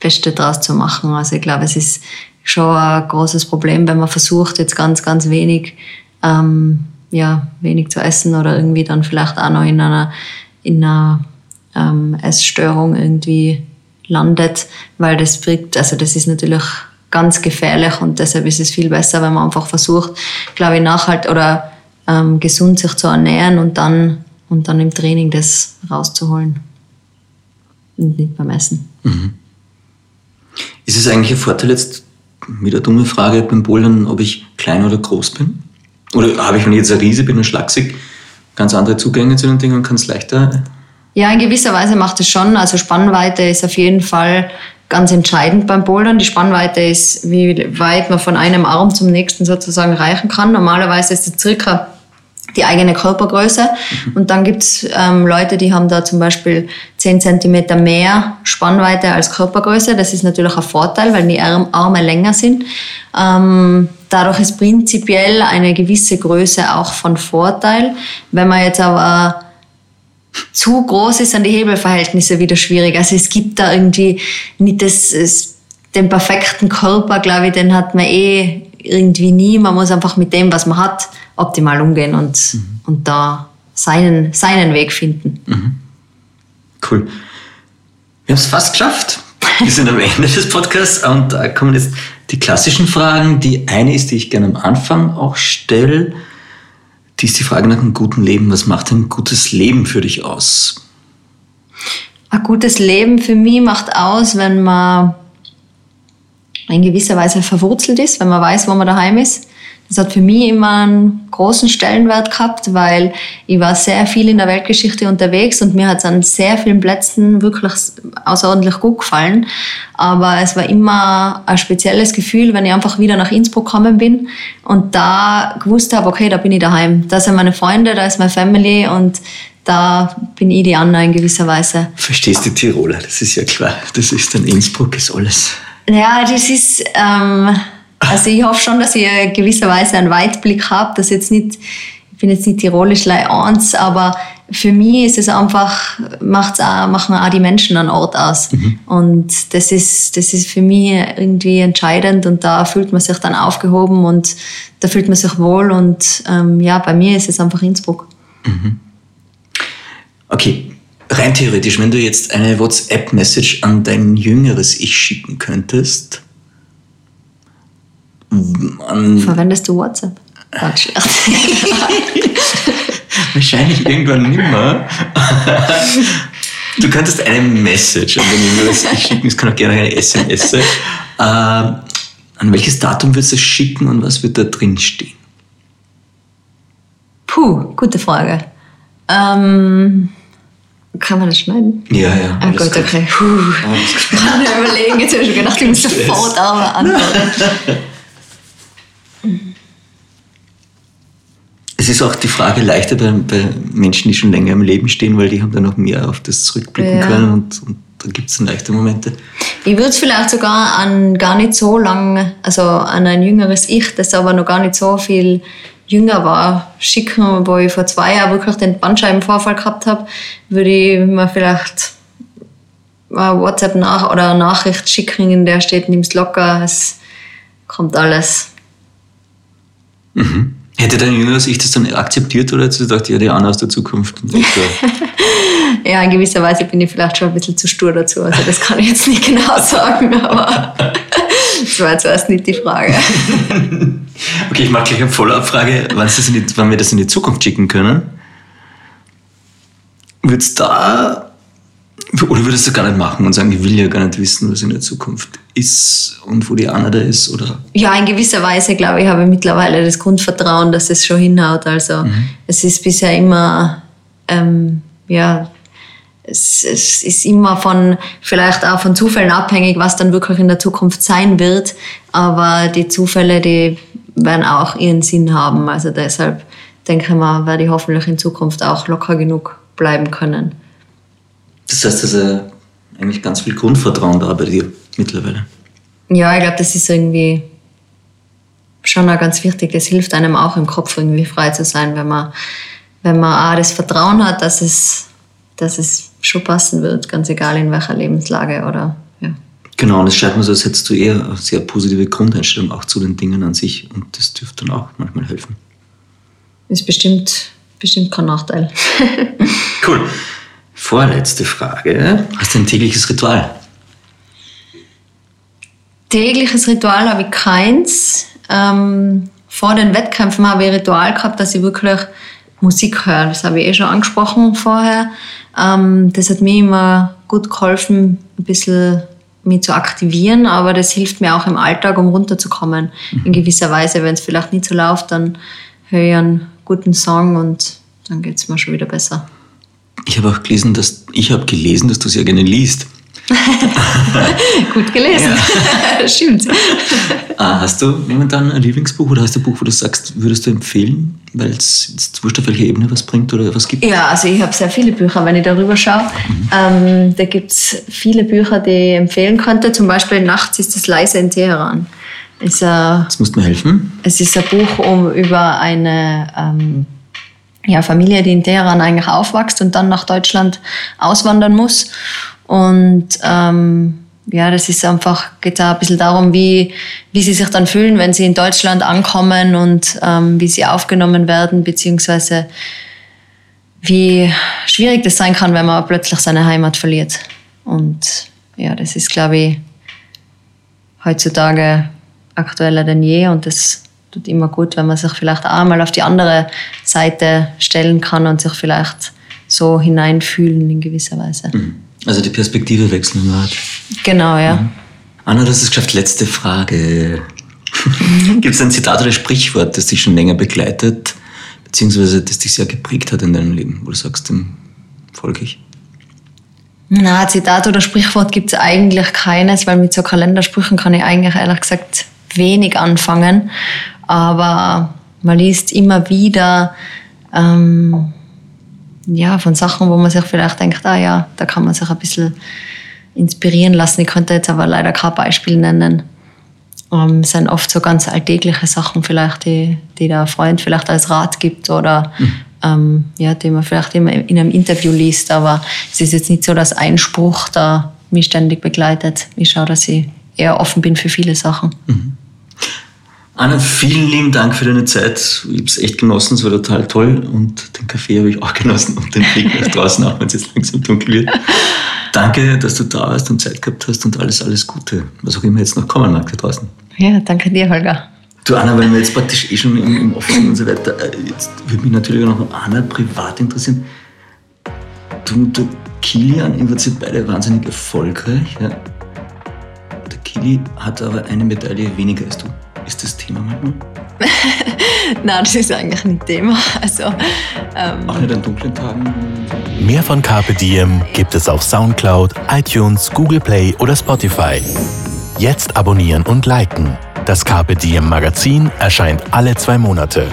Beste draus zu machen. Also ich glaube, es ist schon ein großes Problem, wenn man versucht, jetzt ganz, ganz wenig, ähm, ja, wenig zu essen oder irgendwie dann vielleicht auch noch in einer, in einer ähm, Essstörung irgendwie landet, weil das bringt, also das ist natürlich ganz gefährlich und deshalb ist es viel besser, wenn man einfach versucht, glaube ich, nachhalt oder ähm, gesund sich zu ernähren und dann, und dann im Training das rauszuholen. Und nicht beim Essen. Ist es eigentlich ein Vorteil jetzt, mit der dumme Frage beim Bouldern, ob ich klein oder groß bin? Oder habe ich, wenn ich jetzt ein Riese bin und schlaksig, ganz andere Zugänge zu den Dingen und kannst leichter. Ja, in gewisser Weise macht es schon. Also Spannweite ist auf jeden Fall ganz entscheidend beim Bouldern. Die Spannweite ist, wie weit man von einem Arm zum nächsten sozusagen reichen kann. Normalerweise ist es circa die eigene Körpergröße. Und dann gibt's ähm, Leute, die haben da zum Beispiel 10 Zentimeter mehr Spannweite als Körpergröße. Das ist natürlich ein Vorteil, weil die Arme länger sind. Ähm, dadurch ist prinzipiell eine gewisse Größe auch von Vorteil. Wenn man jetzt aber zu groß ist, sind die Hebelverhältnisse wieder schwierig. Also es gibt da irgendwie nicht das, das den perfekten Körper, glaube ich, den hat man eh irgendwie nie. Man muss einfach mit dem, was man hat, optimal umgehen und, mhm. und da seinen, seinen Weg finden. Mhm. Cool. Wir haben es fast geschafft. Wir sind am Ende des Podcasts und da kommen jetzt die klassischen Fragen. Die eine ist, die ich gerne am Anfang auch stelle die ist die Frage nach einem guten Leben. Was macht ein gutes Leben für dich aus? Ein gutes Leben für mich macht aus, wenn man in gewisser Weise verwurzelt ist, wenn man weiß, wo man daheim ist. Das hat für mich immer einen großen Stellenwert gehabt, weil ich war sehr viel in der Weltgeschichte unterwegs und mir hat es an sehr vielen Plätzen wirklich außerordentlich gut gefallen. Aber es war immer ein spezielles Gefühl, wenn ich einfach wieder nach Innsbruck gekommen bin und da gewusst habe, okay, da bin ich daheim. Da sind meine Freunde, da ist meine Family und da bin ich die Anna in gewisser Weise. Verstehst du Tiroler, das ist ja klar. Das ist dann Innsbruck, ist alles. Ja, das ist... Ähm, also ich hoffe schon, dass ich gewisserweise einen Weitblick habe, dass jetzt nicht, ich bin jetzt nicht tirolisch eins, aber für mich ist es einfach, macht's auch, machen auch die Menschen an Ort aus. Mhm. Und das ist, das ist für mich irgendwie entscheidend und da fühlt man sich dann aufgehoben und da fühlt man sich wohl und ähm, ja, bei mir ist es einfach Innsbruck. Mhm. Okay, rein theoretisch, wenn du jetzt eine WhatsApp-Message an dein jüngeres Ich schicken könntest, an Verwendest du WhatsApp? Ganz schlecht. Wahrscheinlich irgendwann nimmer. Du könntest eine Message an den Jüngeres schicken, es kann auch gerne eine SMS sein. Äh, an welches Datum würdest du es schicken und was wird da drin stehen? Puh, gute Frage. Ähm, kann man das schneiden? Ja, ja. Ah, gut, okay. Puh. Ich kann mir überlegen, jetzt habe ich schon gedacht, ich muss sofort aber antworten. Es ist auch die Frage leichter bei, bei, Menschen, die schon länger im Leben stehen, weil die haben dann noch mehr auf das zurückblicken ja. können und, und da gibt es dann leichte Momente. Ich würde es vielleicht sogar an gar nicht so lang, also an ein jüngeres Ich, das aber noch gar nicht so viel jünger war, schicken, wo ich vor zwei Jahren wirklich den Bandscheibenvorfall gehabt habe, würde ich mir vielleicht eine WhatsApp nach oder eine Nachricht schicken, in der steht, nimm's locker, es kommt alles. Mhm. Hätte dein jüngeres Ich das dann akzeptiert oder hättest du gedacht, ja, die Anna aus der Zukunft? ja, in gewisser Weise bin ich vielleicht schon ein bisschen zu stur dazu. Also das kann ich jetzt nicht genau sagen, aber das war zuerst nicht die Frage. okay, ich mache gleich eine Follow-up-Frage. Wann wir das in die Zukunft schicken können, wird es da oder würdest du gar nicht machen und sagen, ich will ja gar nicht wissen, was in der Zukunft ist und wo die Anna da ist? Oder? Ja, in gewisser Weise, glaube ich, habe ich mittlerweile das Grundvertrauen, dass es schon hinhaut. Also mhm. es ist bisher immer, ähm, ja, es, es, ist immer von, vielleicht auch von Zufällen abhängig, was dann wirklich in der Zukunft sein wird. Aber die Zufälle, die werden auch ihren Sinn haben. Also deshalb denke ich mal, werde ich hoffentlich in Zukunft auch locker genug bleiben können. Das heißt, dass er eigentlich ganz viel Grundvertrauen da bei dir mittlerweile. Ja, ich glaube, das ist irgendwie schon auch ganz wichtig. Das hilft einem auch im Kopf irgendwie frei zu sein, wenn man, wenn man auch das Vertrauen hat, dass es, dass es schon passen wird, ganz egal in welcher Lebenslage oder ja. Genau, und es scheint mir so, als hättest du eher eine sehr positive Grundeinstellung auch zu den Dingen an sich und das dürfte dann auch manchmal helfen. Ist bestimmt, bestimmt kein Nachteil. cool. Vorletzte Frage. Hast du ein tägliches Ritual? Tägliches Ritual habe ich keins. Ähm, vor den Wettkämpfen habe ich ein Ritual gehabt, dass ich wirklich Musik höre. Das habe ich eh schon angesprochen vorher. Ähm, das hat mir immer gut geholfen, ein bisschen mich zu aktivieren, aber das hilft mir auch im Alltag, um runterzukommen. Mhm. In gewisser Weise, wenn es vielleicht nicht so läuft, dann höre ich einen guten Song und dann geht es mir schon wieder besser. Ich habe auch gelesen, dass ich habe gelesen, dass du sehr gerne liest. Gut gelesen. Ja. Stimmt. Ah, hast du momentan ein Lieblingsbuch oder hast du ein Buch, wo du sagst, würdest du empfehlen, weil es jetzt wurscht auf welcher Ebene was bringt oder was gibt? Ja, also ich habe sehr viele Bücher, wenn ich darüber schaue. Mhm. Ähm, da gibt es viele Bücher, die ich empfehlen könnte. Zum Beispiel Nachts ist es leise in Teheran. Ist, äh, das muss mir helfen. Es ist ein Buch um, über eine ähm, ja, Familie, die in Teheran eigentlich aufwächst und dann nach Deutschland auswandern muss. Und ähm, ja, das ist einfach, geht da ein bisschen darum, wie, wie sie sich dann fühlen, wenn sie in Deutschland ankommen und ähm, wie sie aufgenommen werden, beziehungsweise wie schwierig das sein kann, wenn man plötzlich seine Heimat verliert. Und ja, das ist, glaube ich, heutzutage aktueller denn je und das tut immer gut, wenn man sich vielleicht auch mal auf die andere Seite stellen kann und sich vielleicht so hineinfühlen in gewisser Weise. Mhm. Also die Perspektive wechseln im Rat. Genau, ja. Mhm. Anna, hast es geschafft. Letzte Frage. Gibt es ein Zitat oder Sprichwort, das dich schon länger begleitet, beziehungsweise das dich sehr geprägt hat in deinem Leben, wo du sagst, dem folge ich? Na, Zitat oder Sprichwort gibt es eigentlich keines, weil mit so Kalendersprüchen kann ich eigentlich ehrlich gesagt wenig anfangen. Aber man liest immer wieder ähm, ja, von Sachen, wo man sich vielleicht denkt, ah ja, da kann man sich ein bisschen inspirieren lassen. Ich könnte jetzt aber leider kein Beispiel nennen. Ähm, es sind oft so ganz alltägliche Sachen vielleicht, die, die der Freund vielleicht als Rat gibt oder mhm. ähm, ja, die man vielleicht immer in einem Interview liest. Aber es ist jetzt nicht so, dass ein Spruch da mich ständig begleitet. Ich schaue, dass ich eher offen bin für viele Sachen. Mhm. Anna, vielen lieben Dank für deine Zeit. Ich habe es echt genossen, es war total toll. Und den Kaffee habe ich auch genossen und den Blick nach draußen, auch wenn es jetzt langsam dunkel wird. Danke, dass du da warst und Zeit gehabt hast und alles, alles Gute, was auch immer jetzt noch kommen mag da draußen. Ja, danke dir, Holger. Du Anna, wenn wir jetzt praktisch eh schon im, im Office und so weiter, äh, jetzt würde mich natürlich auch noch Anna privat interessieren. Du und der Kilian, ihr seid beide wahnsinnig erfolgreich. Ja? Der Kili hat aber eine Medaille weniger als du. Ist das Thema manchmal? Nein, das ist eigentlich nicht Thema. Also, ähm Auch nicht an dunklen Tagen? Mehr von Carpe Diem gibt es auf Soundcloud, iTunes, Google Play oder Spotify. Jetzt abonnieren und liken. Das Carpe Diem Magazin erscheint alle zwei Monate.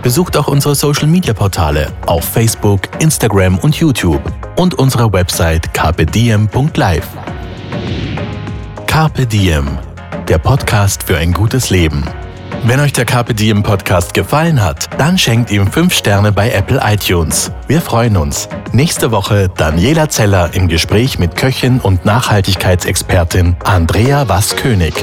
Besucht auch unsere Social Media Portale auf Facebook, Instagram und YouTube und unsere Website carpediem.live. Carpe Diem der Podcast für ein gutes Leben. Wenn euch der Diem Podcast gefallen hat, dann schenkt ihm 5 Sterne bei Apple iTunes. Wir freuen uns. Nächste Woche Daniela Zeller im Gespräch mit Köchin und Nachhaltigkeitsexpertin Andrea Wass-König.